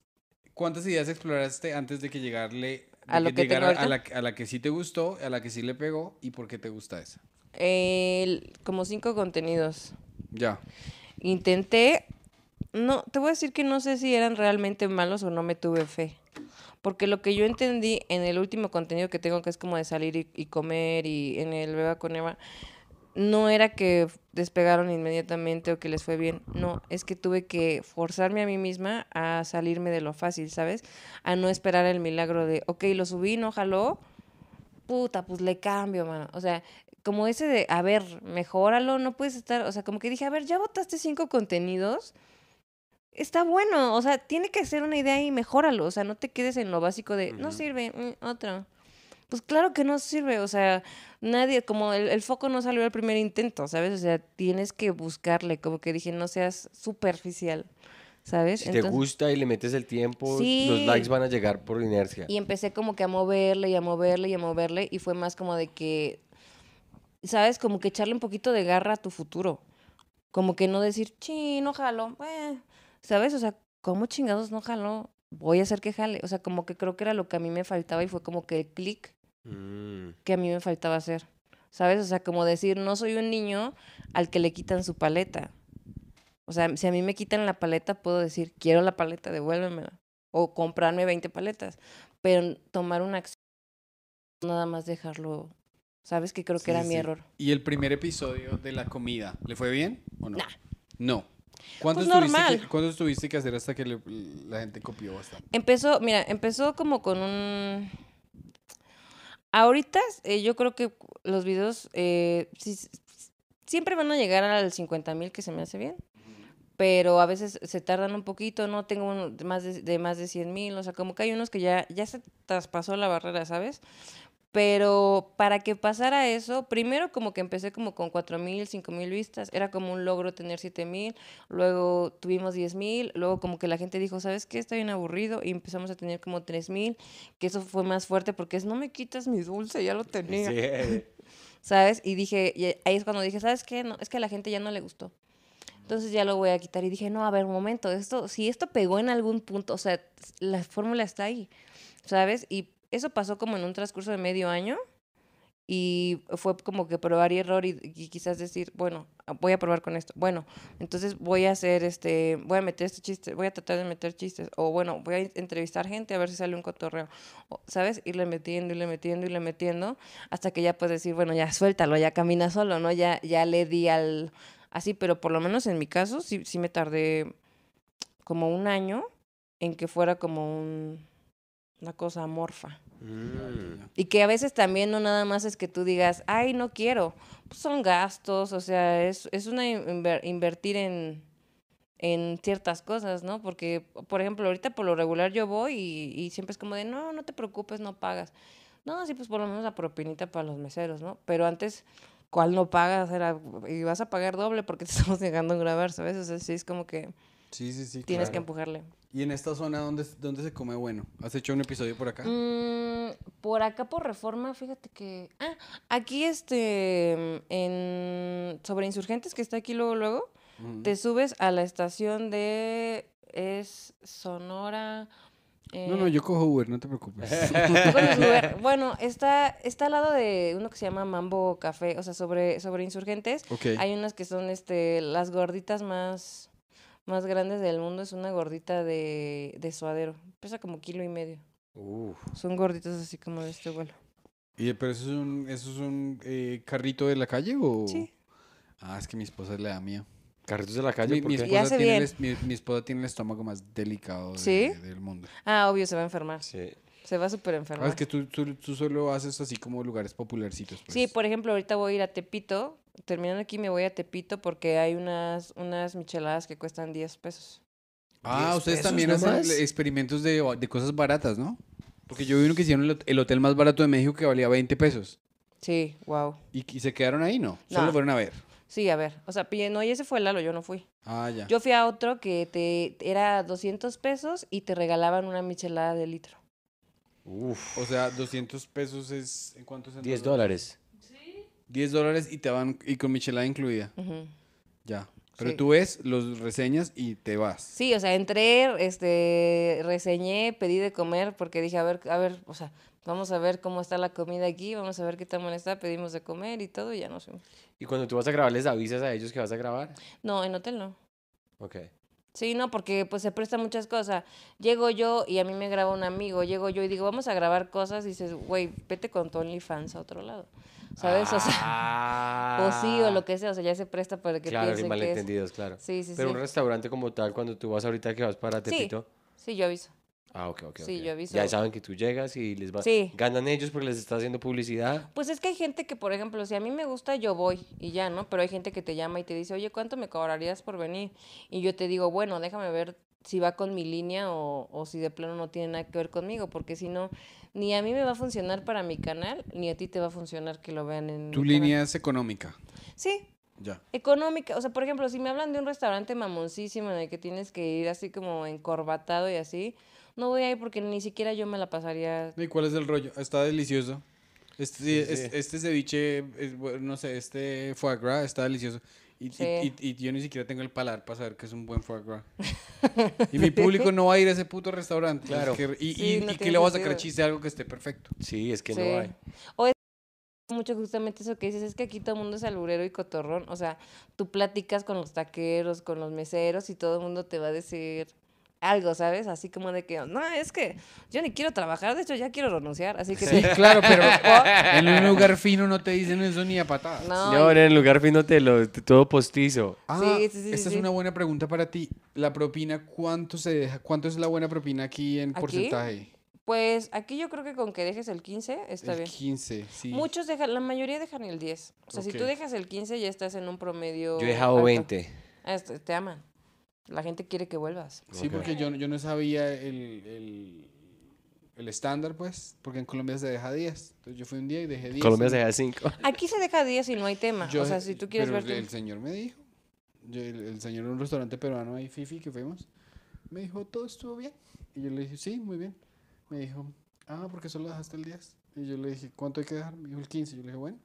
¿cuántas ideas exploraste antes de que llegarle de ¿A lo que tengo llegara a la, a la que sí te gustó, a la que sí le pegó y por qué te gusta esa? El- como cinco contenidos. Ya. Intenté, no, te voy a decir que no sé si eran realmente malos o no me tuve fe. Porque lo que yo entendí en el último contenido que tengo, que es como de salir y, comer y en el Beba con Eva, no era que despegaron inmediatamente o que les fue bien. No, es que tuve que forzarme a mí misma a salirme de lo fácil, ¿sabes? A no esperar el milagro de, ok, lo subí, no jaló, puta, pues le cambio, mano. O sea, como ese de, a ver, mejóralo, no puedes estar, o sea, como que dije, a ver, ya votaste cinco contenidos, está bueno, o sea, tiene que ser una idea y mejóralo, o sea, no te quedes en lo básico de, no sirve, mm, otro. Pues claro que no sirve, o sea, nadie, como el, el foco no salió al primer intento, ¿sabes? O sea, tienes que buscarle, como que dije, no seas superficial, ¿sabes? Si te gusta y le metes el tiempo, los likes van a llegar por inercia. Y empecé como que a moverle y a moverle y a moverle y fue más como de que, ¿sabes? Como que echarle un poquito de garra a tu futuro. Como que no decir, sí, no jalo, eh", ¿sabes? O sea, ¿cómo chingados no jalo? Voy a hacer que jale. O sea, como que creo que era lo que a mí me faltaba y fue como que el clic Mm. que a mí me faltaba hacer. ¿Sabes? O sea, como decir, no soy un niño al que le quitan su paleta. O sea, si a mí me quitan la paleta, puedo decir, quiero la paleta, devuélvemela. O comprarme 20 paletas. Pero tomar una acción, nada más dejarlo. ¿Sabes? Que creo Sí, que era sí, mi error. ¿Y el primer episodio de la comida, ¿le fue bien o no? Nah. No. ¿Cuánto, Pues estuviste normal. que, ¿Cuánto tuviste que hacer hasta que le- la gente copió bastante? Empezó, mira, empezó como con un... Ahorita eh, yo creo que los videos eh, siempre van a llegar al 50 mil, que se me hace bien. Pero a veces se tardan un poquito, no tengo de más de, de más de 100 mil, o sea, como que hay unos que ya, ya se traspasó la barrera, ¿sabes? Pero para que pasara eso, primero como que empecé como con 4 mil, 5 mil vistas, era como un logro tener 7 mil, luego tuvimos 10 mil, luego como que la gente dijo, ¿sabes qué? Está bien aburrido y empezamos a tener como 3 mil, que eso fue más fuerte porque es, no me quitas mi dulce, ya lo tenía. Sí. ¿sabes? Y dije, y ahí es cuando dije, ¿sabes qué? No, es que a la gente ya no le gustó. Entonces ya lo voy a quitar y dije, no, a ver, un momento, esto, si esto pegó en algún punto, o sea, la fórmula está ahí, ¿sabes? Y eso pasó como en un transcurso de medio año y fue como que probar y error y, y quizás decir, bueno, voy a probar con esto. Bueno, entonces voy a hacer este, voy a meter este chiste, voy a tratar de meter chistes o bueno, voy a entrevistar gente a ver si sale un cotorreo, o, ¿sabes? Irle metiendo, irle metiendo, irle metiendo hasta que ya puedes decir, bueno, ya suéltalo, ya camina solo, ¿no? Ya, ya le di al... Así, pero por lo menos en mi caso sí, sí me tardé como un año en que fuera como un, una cosa amorfa. Mm. Y que a veces también no nada más es que tú digas, ay, no quiero. Pues son gastos, o sea, es, es una inver- invertir en, en ciertas cosas, ¿no? Porque, por ejemplo, ahorita por lo regular yo voy y, y siempre es como de, no, no te preocupes, no pagas. No, sí, pues por lo menos la propinita para los meseros, ¿no? Pero antes, ¿cuál no pagas? Era, y vas a pagar doble porque te estamos dejando en grabar, ¿sabes? O sea, sí es como que Sí, sí, sí. tienes que empujarle. ¿Y en esta zona dónde, dónde se come bueno? ¿Has hecho un episodio por acá? Mm, por acá por reforma, fíjate que. Ah, aquí este. En. Sobre insurgentes, que está aquí luego, luego. Te subes a la estación de. Es Sonora. No, no, eh, yo cojo Uber, no te preocupes. Uber. Bueno, está, está al lado de uno que se llama Mambo Café, o sea, sobre, sobre insurgentes. ok. Hay unas que son este las gorditas más, más grandes del mundo. Es una gordita de, de suadero. Pesa como kilo y medio. Uf. Son gorditas así como de este vuelo. ¿Y, ¿Pero eso es un, eso es un eh, carrito de la calle o...? Sí. Ah, es que mi esposa le da miedo. Carritos de la calle, Mi, esposa tiene el es- mi- mi esposa tiene el estómago más delicado de- ¿Sí? del mundo. Ah, obvio, se va a enfermar. Sí. Se va súper Ah, enfermar. es que tú, tú, tú solo haces así como lugares popularcitos. Pues. Sí, por ejemplo, ahorita voy a ir a Tepito. Terminando aquí me voy a Tepito porque hay unas, unas micheladas que cuestan 10 pesos. Ah, 10 ustedes pesos también hacen experimentos de, de cosas baratas, ¿no? Porque yo vi uno que hicieron el, hot- el hotel más barato de México que valía 20 pesos. Sí, wow. ¿Y, y se quedaron ahí? No. Solo No. fueron a ver. Sí, a ver. O sea, no, y ese fue Lalo, yo no fui. Ah, ya. Yo fui a otro que te era 200 pesos y te regalaban una michelada de litro. Uf. O sea, 200 pesos es... ¿En cuánto es en 10 dólares. 10 dólares y te van... Y con michelada incluida. Ujú. Ya. Pero Sí. tú ves, los reseñas y te vas. Sí, o sea, entré, este, reseñé, pedí de comer porque dije, a ver, a ver, o sea, vamos a ver cómo está la comida aquí, vamos a ver qué tan buena está, pedimos de comer y todo y ya nos fuimos. Y cuando tú vas a grabar, ¿les avisas a ellos que vas a grabar? No, en hotel no. Ok. Sí, no, porque pues se presta muchas cosas. Llego yo y a mí me graba un amigo, llego yo y digo, vamos a grabar cosas y dices, güey, vete con tu OnlyFans a otro lado. ¿Sabes? O sea, o sí, o lo que sea, o sea, ya se presta para que Ah. Claro, piensen que es... malentendidos, claro. Sí, sí, Pero sí. un restaurante como tal, cuando tú vas ahorita que vas para Sí. Tepito. Sí, yo aviso. Ah, ok, ok. Sí, yo aviso. Ya saben que tú llegas y les va. Sí. Ganan ellos porque les está haciendo publicidad. Pues es que hay gente que, por ejemplo, si a mí me gusta, yo voy y ya, ¿no? Pero hay gente que te llama y te dice, oye, ¿cuánto me cobrarías por venir? Y yo te digo, bueno, déjame ver si va con mi línea o, o si de plano no tiene nada que ver conmigo, porque si no, ni a mí me va a funcionar para mi canal, ni a ti te va a funcionar que lo vean en Tu mi canal. línea es económica. Sí, Ya. económica. O sea, por ejemplo, si me hablan de un restaurante mamoncísimo en el que tienes que ir así como encorbatado y así, no voy a ir porque ni siquiera yo me la pasaría. ¿Y cuál es el rollo? Está delicioso. Este, sí, Sí, es- sí. este ceviche, no sé, este foie gras está delicioso. Y, y- Sí. y- y yo ni siquiera tengo el paladar para saber que es un buen foie gras. y mi público no va a ir a ese puto restaurante. Claro. Es que- y Sí, y, no y que le voy a sacar chiste a algo que esté perfecto. Sí, es que Sí. no hay. O es mucho justamente eso que dices, es que aquí todo el mundo es alburero y cotorrón. O sea, tú platicas con los taqueros, con los meseros y todo el mundo te va a decir algo, ¿sabes? Así como de que, no, es que yo ni quiero trabajar, de hecho ya quiero renunciar, así que... Sí, claro, pero en un lugar fino no te dicen eso ni a patadas. No, No, y- en el lugar fino te lo, todo postizo. Ah, Sí, sí, sí, esta sí. es una buena pregunta para ti. La propina, ¿cuánto se deja? ¿Cuánto es la buena propina aquí en ¿Aquí? porcentaje? Pues aquí yo creo que con que dejes el 15 está el bien. 15, sí. Muchos dejan, la mayoría dejan el 10. O sea, si tú dejas el 15 ya estás en un promedio. Yo he dejado alto. 20. Ah, este, te aman. La gente quiere que vuelvas. Sí, Ok. porque yo, yo no sabía el, el, el estándar, pues, porque en Colombia se deja 10. Entonces yo fui un día y dejé 10. Colombia se deja 5. Aquí se deja 10 y no hay tema. yo- o sea, si tú quieres pero ver. el señor me dijo, yo- el, el señor en un restaurante peruano ahí, Fifi, que fuimos, me dijo, ¿todo estuvo bien? Y yo le dije, sí, muy bien. Me dijo, ah, porque solo dejaste el 10. Y yo le dije, ¿cuánto hay que dejar? Me dijo el 15. Yo le dije, bueno,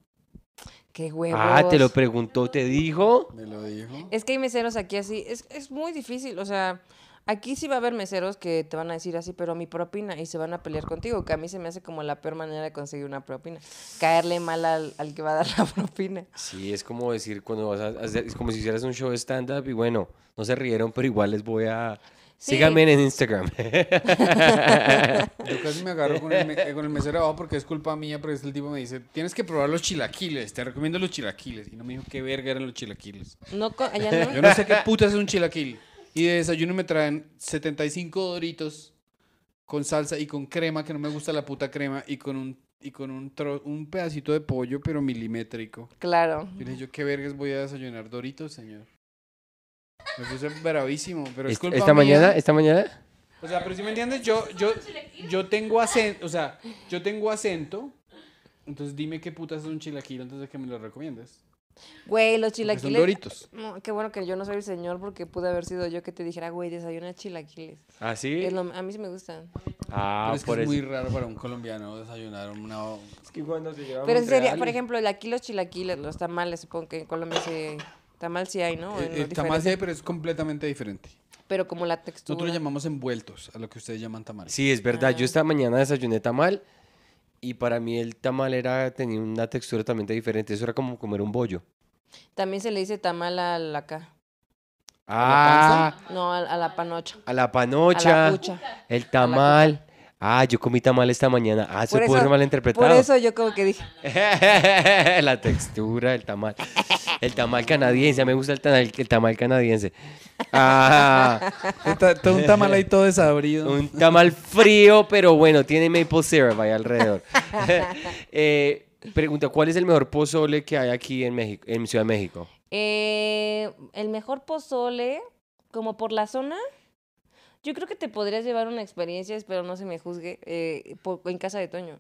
¡Qué huevos! Ah, te lo preguntó, te dijo. me lo dijo. Es que hay meseros aquí así. Es, es muy difícil. O sea, aquí sí va a haber meseros que te van a decir así, pero mi propina. Y se van a pelear contigo. Que a mí se me hace como la peor manera de conseguir una propina. Caerle mal al, al que va a dar la propina. Sí, es como decir cuando vas a hacer, es como si hicieras un show de stand-up y bueno, no se rieron, pero igual les voy a... Sí. Síganme en Instagram. Yo casi me agarro con el, me- eh, con el mesero abajo porque es culpa mía, porque es el tipo me dice, tienes que probar los chilaquiles, te recomiendo los chilaquiles. Y no me dijo qué verga eran los chilaquiles. No, co- allá no. Yo no sé qué puta es un chilaquil. Y de desayuno me traen 75 doritos con salsa y con crema, que no me gusta la puta crema, y con un, y con un, tro- un pedacito de pollo, pero milimétrico. Claro. Y le dije yo, ¿qué vergas voy a desayunar doritos, señor? Me puse bravísimo, pero es culpa ¿Esta mía. mañana? ¿Esta mañana? O sea, pero si me entiendes, yo, yo, yo tengo acento, o sea, yo tengo acento, entonces dime qué putas es un chilaquil antes de que me lo recomiendes. Güey, los Porque son chilaquiles. doritos. No, qué bueno que yo no soy el señor porque pude haber sido yo que te dijera, güey, desayuna chilaquiles. ¿Ah, sí? Es lo- a mí sí me gustan. Ah, pero es que por es eso. muy raro para un colombiano desayunar una... Es que cuando se lleva Pero en serio, Montreal por ejemplo, el- aquí los chilaquiles, los tamales, supongo que en Colombia sí. Tamal sí hay, ¿no? Eh, lo tamal sí, diferente, pero es completamente diferente. Pero como la textura. Nosotros lo llamamos envueltos, a lo que ustedes llaman tamales. Sí, es verdad. Ah. Yo esta mañana desayuné tamal y para mí el tamal era tenía una textura totalmente diferente. Eso era como comer un bollo. También se le dice tamal a la acá. Ah, No, a, a la panocha. a la A panocha, la pucha. el tamal. Ah, yo comí tamal esta mañana. Ah, se Por puede eso- malinterpretado. Por eso yo como que dije, la textura del tamal. El tamal canadiense. Me gusta el tamal, el tamal canadiense. Ah, Todo un tamal ahí todo desabrido. un tamal frío, pero bueno, tiene maple syrup ahí alrededor. Eh, pregunta, ¿cuál es el mejor pozole que hay aquí en México, en Ciudad de México? eh, el mejor pozole, como por la zona, yo creo que te podrías llevar una experiencia, espero no se me juzgue, eh, en casa de Toño.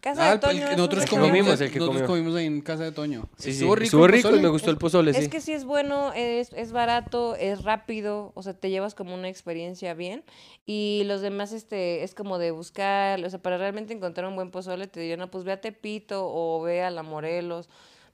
Casa Ah, de el- Toño. el nosotros comimos, comimos, el que nosotros comió. comimos ahí en casa de Toño. Sí, sí. Estuvo rico. Estuvo rico y me gustó el pozole, sí. Es que sí es bueno, es, es barato, es rápido, o sea, te llevas como una experiencia bien. Y los demás, este, es como de buscar, o sea, para realmente encontrar un buen pozole, te digo, no, pues ve a Tepito o ve a La Morelos.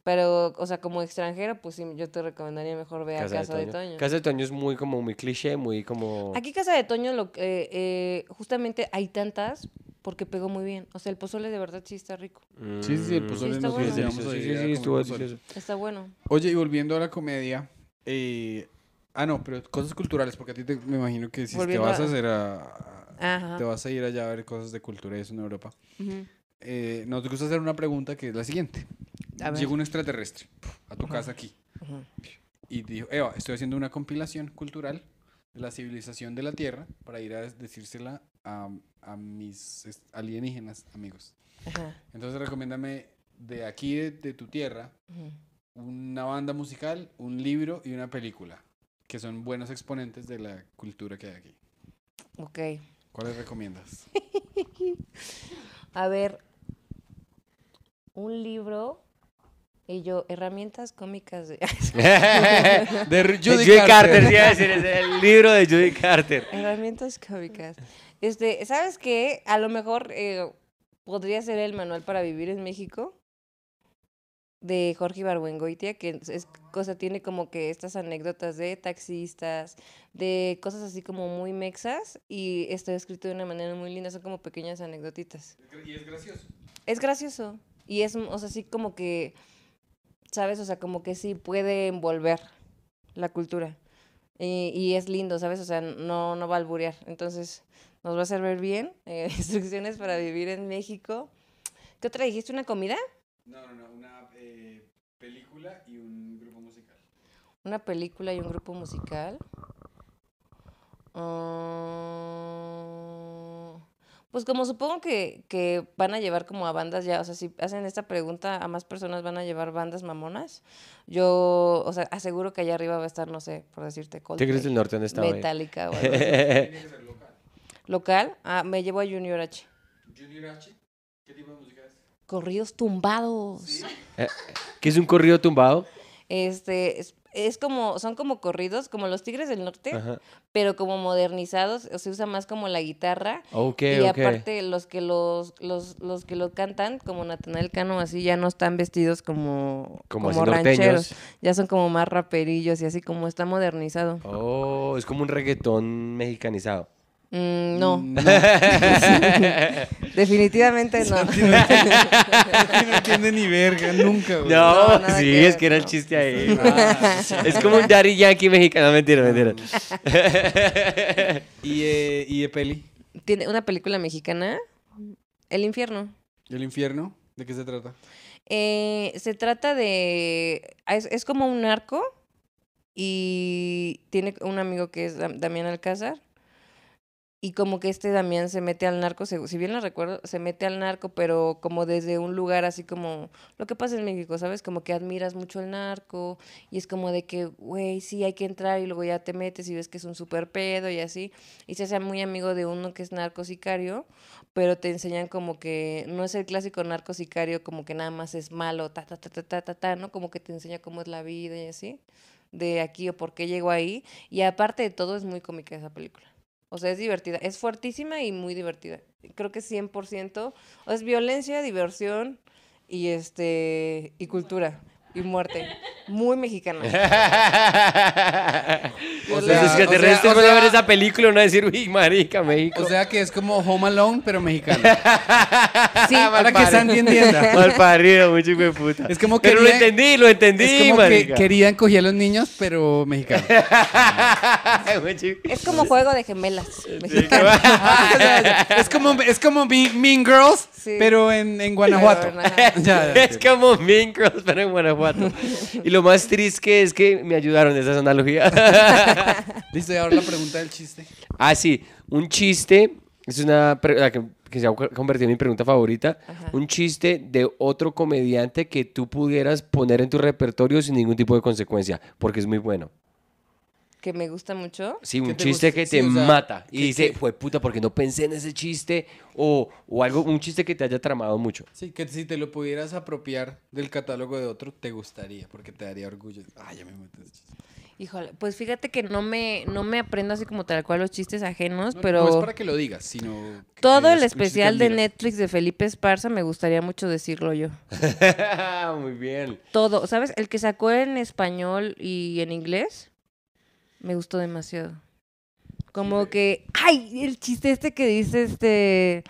Pero, o sea, como extranjero, pues sí, yo te recomendaría mejor ver a Casa de Toño. Casa de Toño es muy como muy cliché, muy como... Aquí Casa de Toño, lo, que, eh, eh, justamente hay tantas porque pegó muy bien. O sea, el pozole de verdad sí está rico. Sí, sí, sí, el Mm, pozole está nos bueno. sí, sí, sí, estuvo delicioso. Está bueno. Oye, y volviendo a la comedia, eh, ah, no, pero cosas culturales, porque a ti te, me imagino que si te vas a a- hacer a, Ajá. te vas a ir allá a ver cosas de cultura y eso en Europa. Eh, nos gusta hacer una pregunta que es la siguiente. A ver. Llegó un extraterrestre a tu casa aquí y dijo, Eva, estoy haciendo una compilación cultural de la civilización de la Tierra para ir a decírsela a, a mis alienígenas amigos. Ajá. Entonces recomiéndame de aquí, de, de tu tierra, una banda musical, un libro y una película, que son buenos exponentes de la cultura que hay aquí. Ok. ¿Cuáles recomiendas? A ver, un libro. Y yo, herramientas cómicas de... De Judy, Judy, Carter, Carter. sí, iba a decir, es el libro de Judy Carter. herramientas cómicas. Este, ¿sabes qué? A lo mejor eh, podría ser el manual para vivir en México de Jorge Ibargüengoitia, que es, es cosa, tiene como que estas anécdotas de taxistas, de cosas así como muy mexas, y está escrito de una manera muy linda, son como pequeñas anecdotitas. Y es gracioso. Es gracioso. Y es, o sea, así como que, ¿sabes? O sea, como que sí puede envolver la cultura. Y, y es lindo, ¿sabes? O sea, no, no va a alburear. Entonces, nos va a servir bien. eh, instrucciones para vivir en México. ¿Qué otra dijiste? ¿Una comida? No, no, no, una eh, película y un grupo musical. Una película y un grupo musical. Mm, pues como supongo que, que van a llevar como a bandas ya, o sea, si hacen esta pregunta a más personas van a llevar bandas mamonas, yo, o sea, aseguro que allá arriba va a estar, no sé, por decirte, Tigres Coldplay, del Norte, ¿dónde estaba? ahí? Metallica o algo así. Tiene que ser local. Local, ah, me llevo a Junior H. Junior H, ¿qué tipo de música es? Corridos tumbados. ¿Qué es un corrido tumbado? Este, es, es como, son como corridos, como los Tigres del Norte, Ajá. pero como modernizados, o se usa más como la guitarra. Ok, y aparte los que los, los, los que lo cantan, como Natanael Cano, así ya no están vestidos como, Como como, rancheros. Ya son como más raperillos y así como está modernizado. Oh, es como un reggaetón mexicanizado. Mm, no, No. definitivamente no. no entiende ni verga, nunca, güey. No, sí, que es ver, que era el chiste ahí. Ah, Es como un Daddy Yankee mexicano, mentira, mentira. ¿Y, eh, ¿Y de peli? Tiene una película mexicana, El infierno. ¿Y el infierno? ¿De qué se trata? Eh, se trata de. Es, es como un narco. Y tiene un amigo que es Dam- Damián Alcázar. Y como que este Damián se mete al narco, si bien lo recuerdo, se mete al narco, pero como desde un lugar así como lo que pasa en México, ¿sabes? Como que admiras mucho el narco y es como de que, güey, sí hay que entrar y luego ya te metes y ves que es un super pedo y así. Y se hace muy amigo de uno que es narco sicario, pero te enseñan como que no es el clásico narco sicario, como que nada más es malo, ta, ta, ta, ta, ta, ta, ta, ¿no? Como que te enseña cómo es la vida y así, de aquí o por qué llegó ahí. Y aparte de todo, es muy cómica esa película. O sea, es divertida. Es fuertísima y muy divertida. Creo que 100%. O es violencia, diversión y este y cultura y muerte. Muy mexicana. O sea, sea, es que o sea, van a ver sea- esa película y van a decir, uy, marica, México. O sea que es como Home Alone, pero mexicano. Sí, Para que Sandy entienda. Mal parido, mucho de puta. Es como Pero lo entendí, lo entendí, es como que marica. querían coger a los niños, pero mexicano. Mucho- es como juego de gemelas. Mexicano. Sea, es como, es como Me- Mean Girls, Sí. pero en, en Guanajuato. Pero. Ya, ya, Es como Mean Girls, pero en Guanajuato. Y lo más triste es que me ayudaron esas analogías. Listo, y ahora la pregunta del chiste. ah, sí, un chiste, es una que, que se ha convertido en mi pregunta favorita. Ajá. Un chiste de otro comediante que tú pudieras poner en tu repertorio sin ningún tipo de consecuencia, porque es muy bueno. Que me gusta mucho. Sí, un te chiste que Sí, te o sea, mata. Y que- dice, que- fue puta, porque no pensé en ese chiste. O, o algo, un chiste que te haya tramado mucho. Sí, que si te lo pudieras apropiar del catálogo de otro, te gustaría, porque te daría orgullo. Ay, ya me meto ese chiste. Híjole, pues fíjate que no me, no me aprendo así como tal cual los chistes ajenos, No, pero No es para que lo digas, sino. todo el especial chiste de. Netflix de Felipe Esparza me gustaría mucho decirlo yo. muy bien. Todo, ¿sabes? El que sacó en español y en inglés me gustó demasiado. Como que, ay, el chiste este que dice este,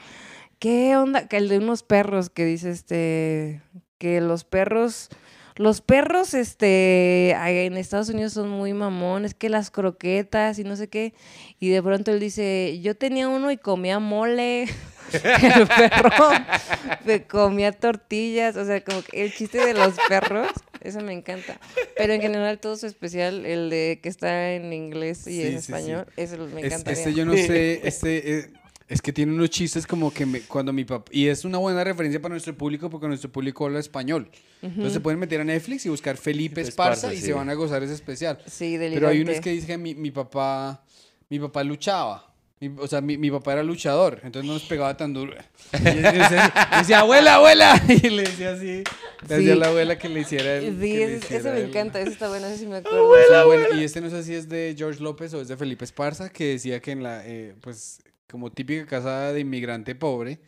¿qué onda? Que el de unos perros que dice este, que los perros, los perros este, en Estados Unidos son muy mamones, que las croquetas y no sé qué. Y de pronto él dice, yo tenía uno y comía mole. el perro comía tortillas, o sea, como que el chiste de los perros, eso me encanta. Pero en general todo su especial, el de que está en inglés y Sí, en sí, sí. español, eso me Es- encantaría. este yo no sé, este eh, es que tiene unos chistes como que me- cuando mi papá y es una buena referencia para nuestro público porque nuestro público habla español. Entonces se pueden meter a Netflix y buscar Felipe Esparza Esparza, y sí. se van a gozar ese especial. Sí, Pero hay unos delirante. que dicen que mi, mi papá mi papá luchaba Mi- o sea, mi, mi papá era luchador, entonces no nos pegaba tan duro. Y decía, decía, abuela, abuela. Y le decía así. Le Sí. decía a la abuela que le hiciera el. Sí, ese, ese hiciera me el- encanta, ese está bueno, ese sí me acuerdo. O sea, bueno, y este no sé si es de George López o es de Felipe Esparza, que decía que en la, eh, pues, como típica casa de inmigrante pobre,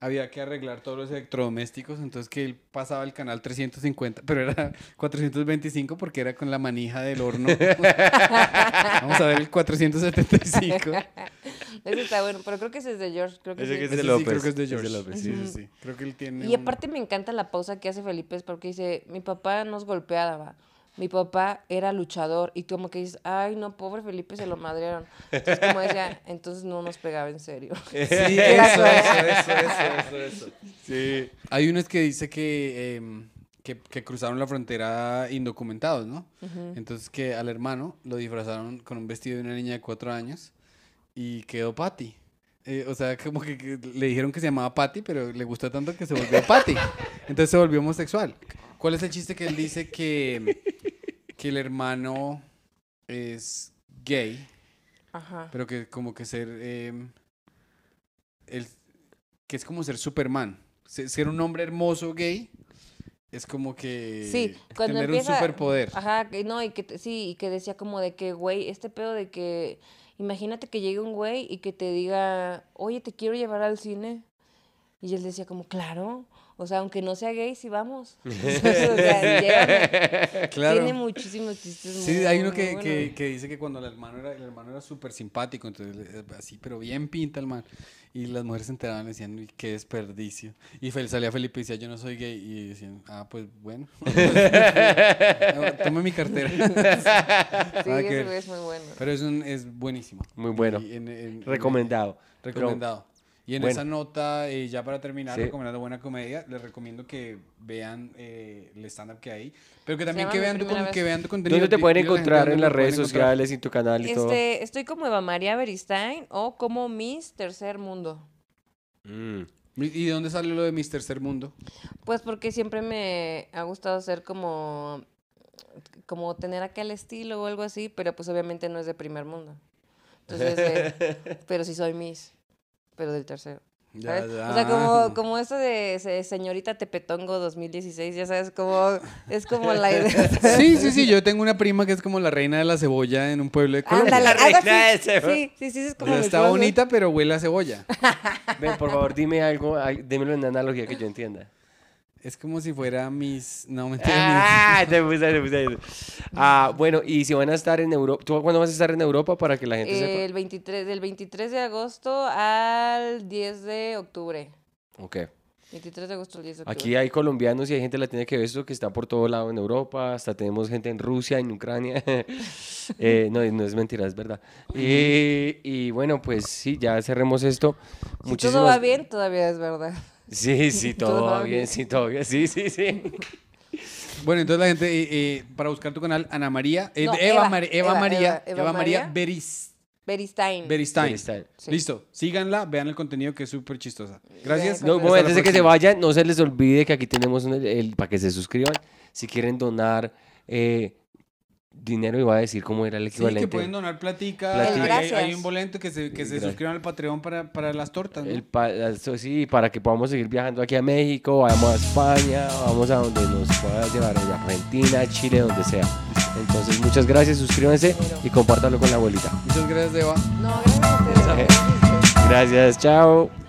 había que arreglar todos los electrodomésticos, entonces que él pasaba el canal 350, pero era 425 porque era con la manija del horno. Vamos a ver el 475. Ese está bueno, pero creo que ese es de George, creo que Ese sí. que es Ese de sí, López. creo que es de es de George. López, sí, sí. sí, sí. Creo que él tiene Y un- aparte me encanta la pausa que hace Felipe, es porque dice, mi papá nos golpeaba, mi papá era luchador, y como que dices, ay, no, pobre Felipe, se lo madrearon. Entonces, como decía, entonces no nos pegaba en serio. Sí, eso, eso, eso, eso, eso. Sí. Hay unos que dice que, em, que, que cruzaron la frontera indocumentados, ¿no? Entonces que al hermano lo disfrazaron con un vestido de una niña de cuatro años y quedó Patty. Eh, o sea, como que, que le dijeron que se llamaba Patty, pero le gustó tanto que se volvió Patty. Entonces se volvió homosexual. ¿Cuál es el chiste que él dice que, que el hermano es gay? Ajá. Pero que como que ser... el, que es como ser Superman. Se- Ser un hombre hermoso gay es como que Sí, cuando tener empieza... un superpoder. Ajá, que no, y que sí, y que decía como de que, güey, este pedo de que, imagínate que llegue un güey y que te diga, oye, te quiero llevar al cine. Y él decía como, claro, o sea, aunque no sea gay, sí vamos. o sea, llévame. Claro. Tiene muchísimos chistes Sí, muy- hay uno muy que, que, que dice que cuando el hermano era, el hermano era súper simpático, entonces le- así, pero bien pinta el man. Y las mujeres se enteraban y decían, "Uy, qué desperdicio. Y Fel- salía Felipe y decía, yo no soy gay. Y decían, ah, pues bueno. Tome mi cartera. Sí, ese güey es muy bueno. Pero es, un, es buenísimo. Muy bueno. Y en- en- en- Recomendado. Pero- Recomendado. Y en bueno. esa nota, eh, ya para terminar, Sí. recomendando buena comedia, les recomiendo que vean eh, el stand-up que hay, pero que también que vean, tu, que vean tu contenido. ¿Dónde te pueden encontrar en las redes sociales y tu canal y todo? Este, estoy como Eva María Beristain o como Miss Tercer Mundo. Mm. ¿Y de dónde sale lo de Mr. Tercer Mundo? Pues porque siempre me ha gustado ser como, como tener aquel estilo o algo así, pero pues obviamente no es de primer mundo. Entonces, eh, pero sí soy Miss, pero del tercero. Ya, ¿sabes? ya. O sea, como, como eso de se- señorita Tepetongo 2016, ya sabes, como es como la idea. Sí, sí, sí, yo tengo una prima que es como la reina de la cebolla en un pueblo de Colombia. La reina de cebo- Sí, sí, sí, es como está bonita, pero huele a cebolla. Ven, por favor, dime algo, al- dímelo en analogía que yo entienda. Es como si fuera mis... No, mentira, Ah, te puse, te puse eso. Ah, bueno, y si van a estar en Europa, ¿tú cuándo vas a estar en Europa para que la gente sepa? El 23, del 23 de agosto al 10 de octubre. Ok. 23 de agosto al 10 de octubre. Aquí hay colombianos y hay gente latina que ve esto que está por todo lado en Europa, hasta tenemos gente en Rusia, en Ucrania. Eh, no, no es mentira, es verdad. Y, y bueno, pues sí, ya cerremos esto. Si Muchísimas... todo va bien, todavía es verdad. Sí, sí, todo, Todo va va bien, bien. sí, todo bien, sí, sí, sí. Bueno, entonces la gente, eh, eh, para buscar tu canal, Ana María, eh, No, Eva, Eva, Eva Eva, María, Eva, Eva, Eva María María. Beris, Beristain. Beristain. Beristain. Sí. Listo, síganla, vean el contenido que es súper chistosa. Gracias. No, bueno, antes de que se vayan, no se les olvide que aquí tenemos un- el, para que se suscriban. Si quieren donar eh, dinero, iba a decir cómo era el Sí, equivalente. que pueden donar platica. Platica. Hay, un bolento que se, que se suscriban al Patreon para, para las tortas. ¿no? El pa- eso sí, para que podamos seguir viajando aquí a México, vamos a España, vamos a donde nos pueda llevar, a Argentina, Chile, donde sea. Entonces, muchas gracias, suscríbanse y compártanlo con la abuelita. Muchas gracias, Eva. No, gracias a ustedes. Gracias, chao.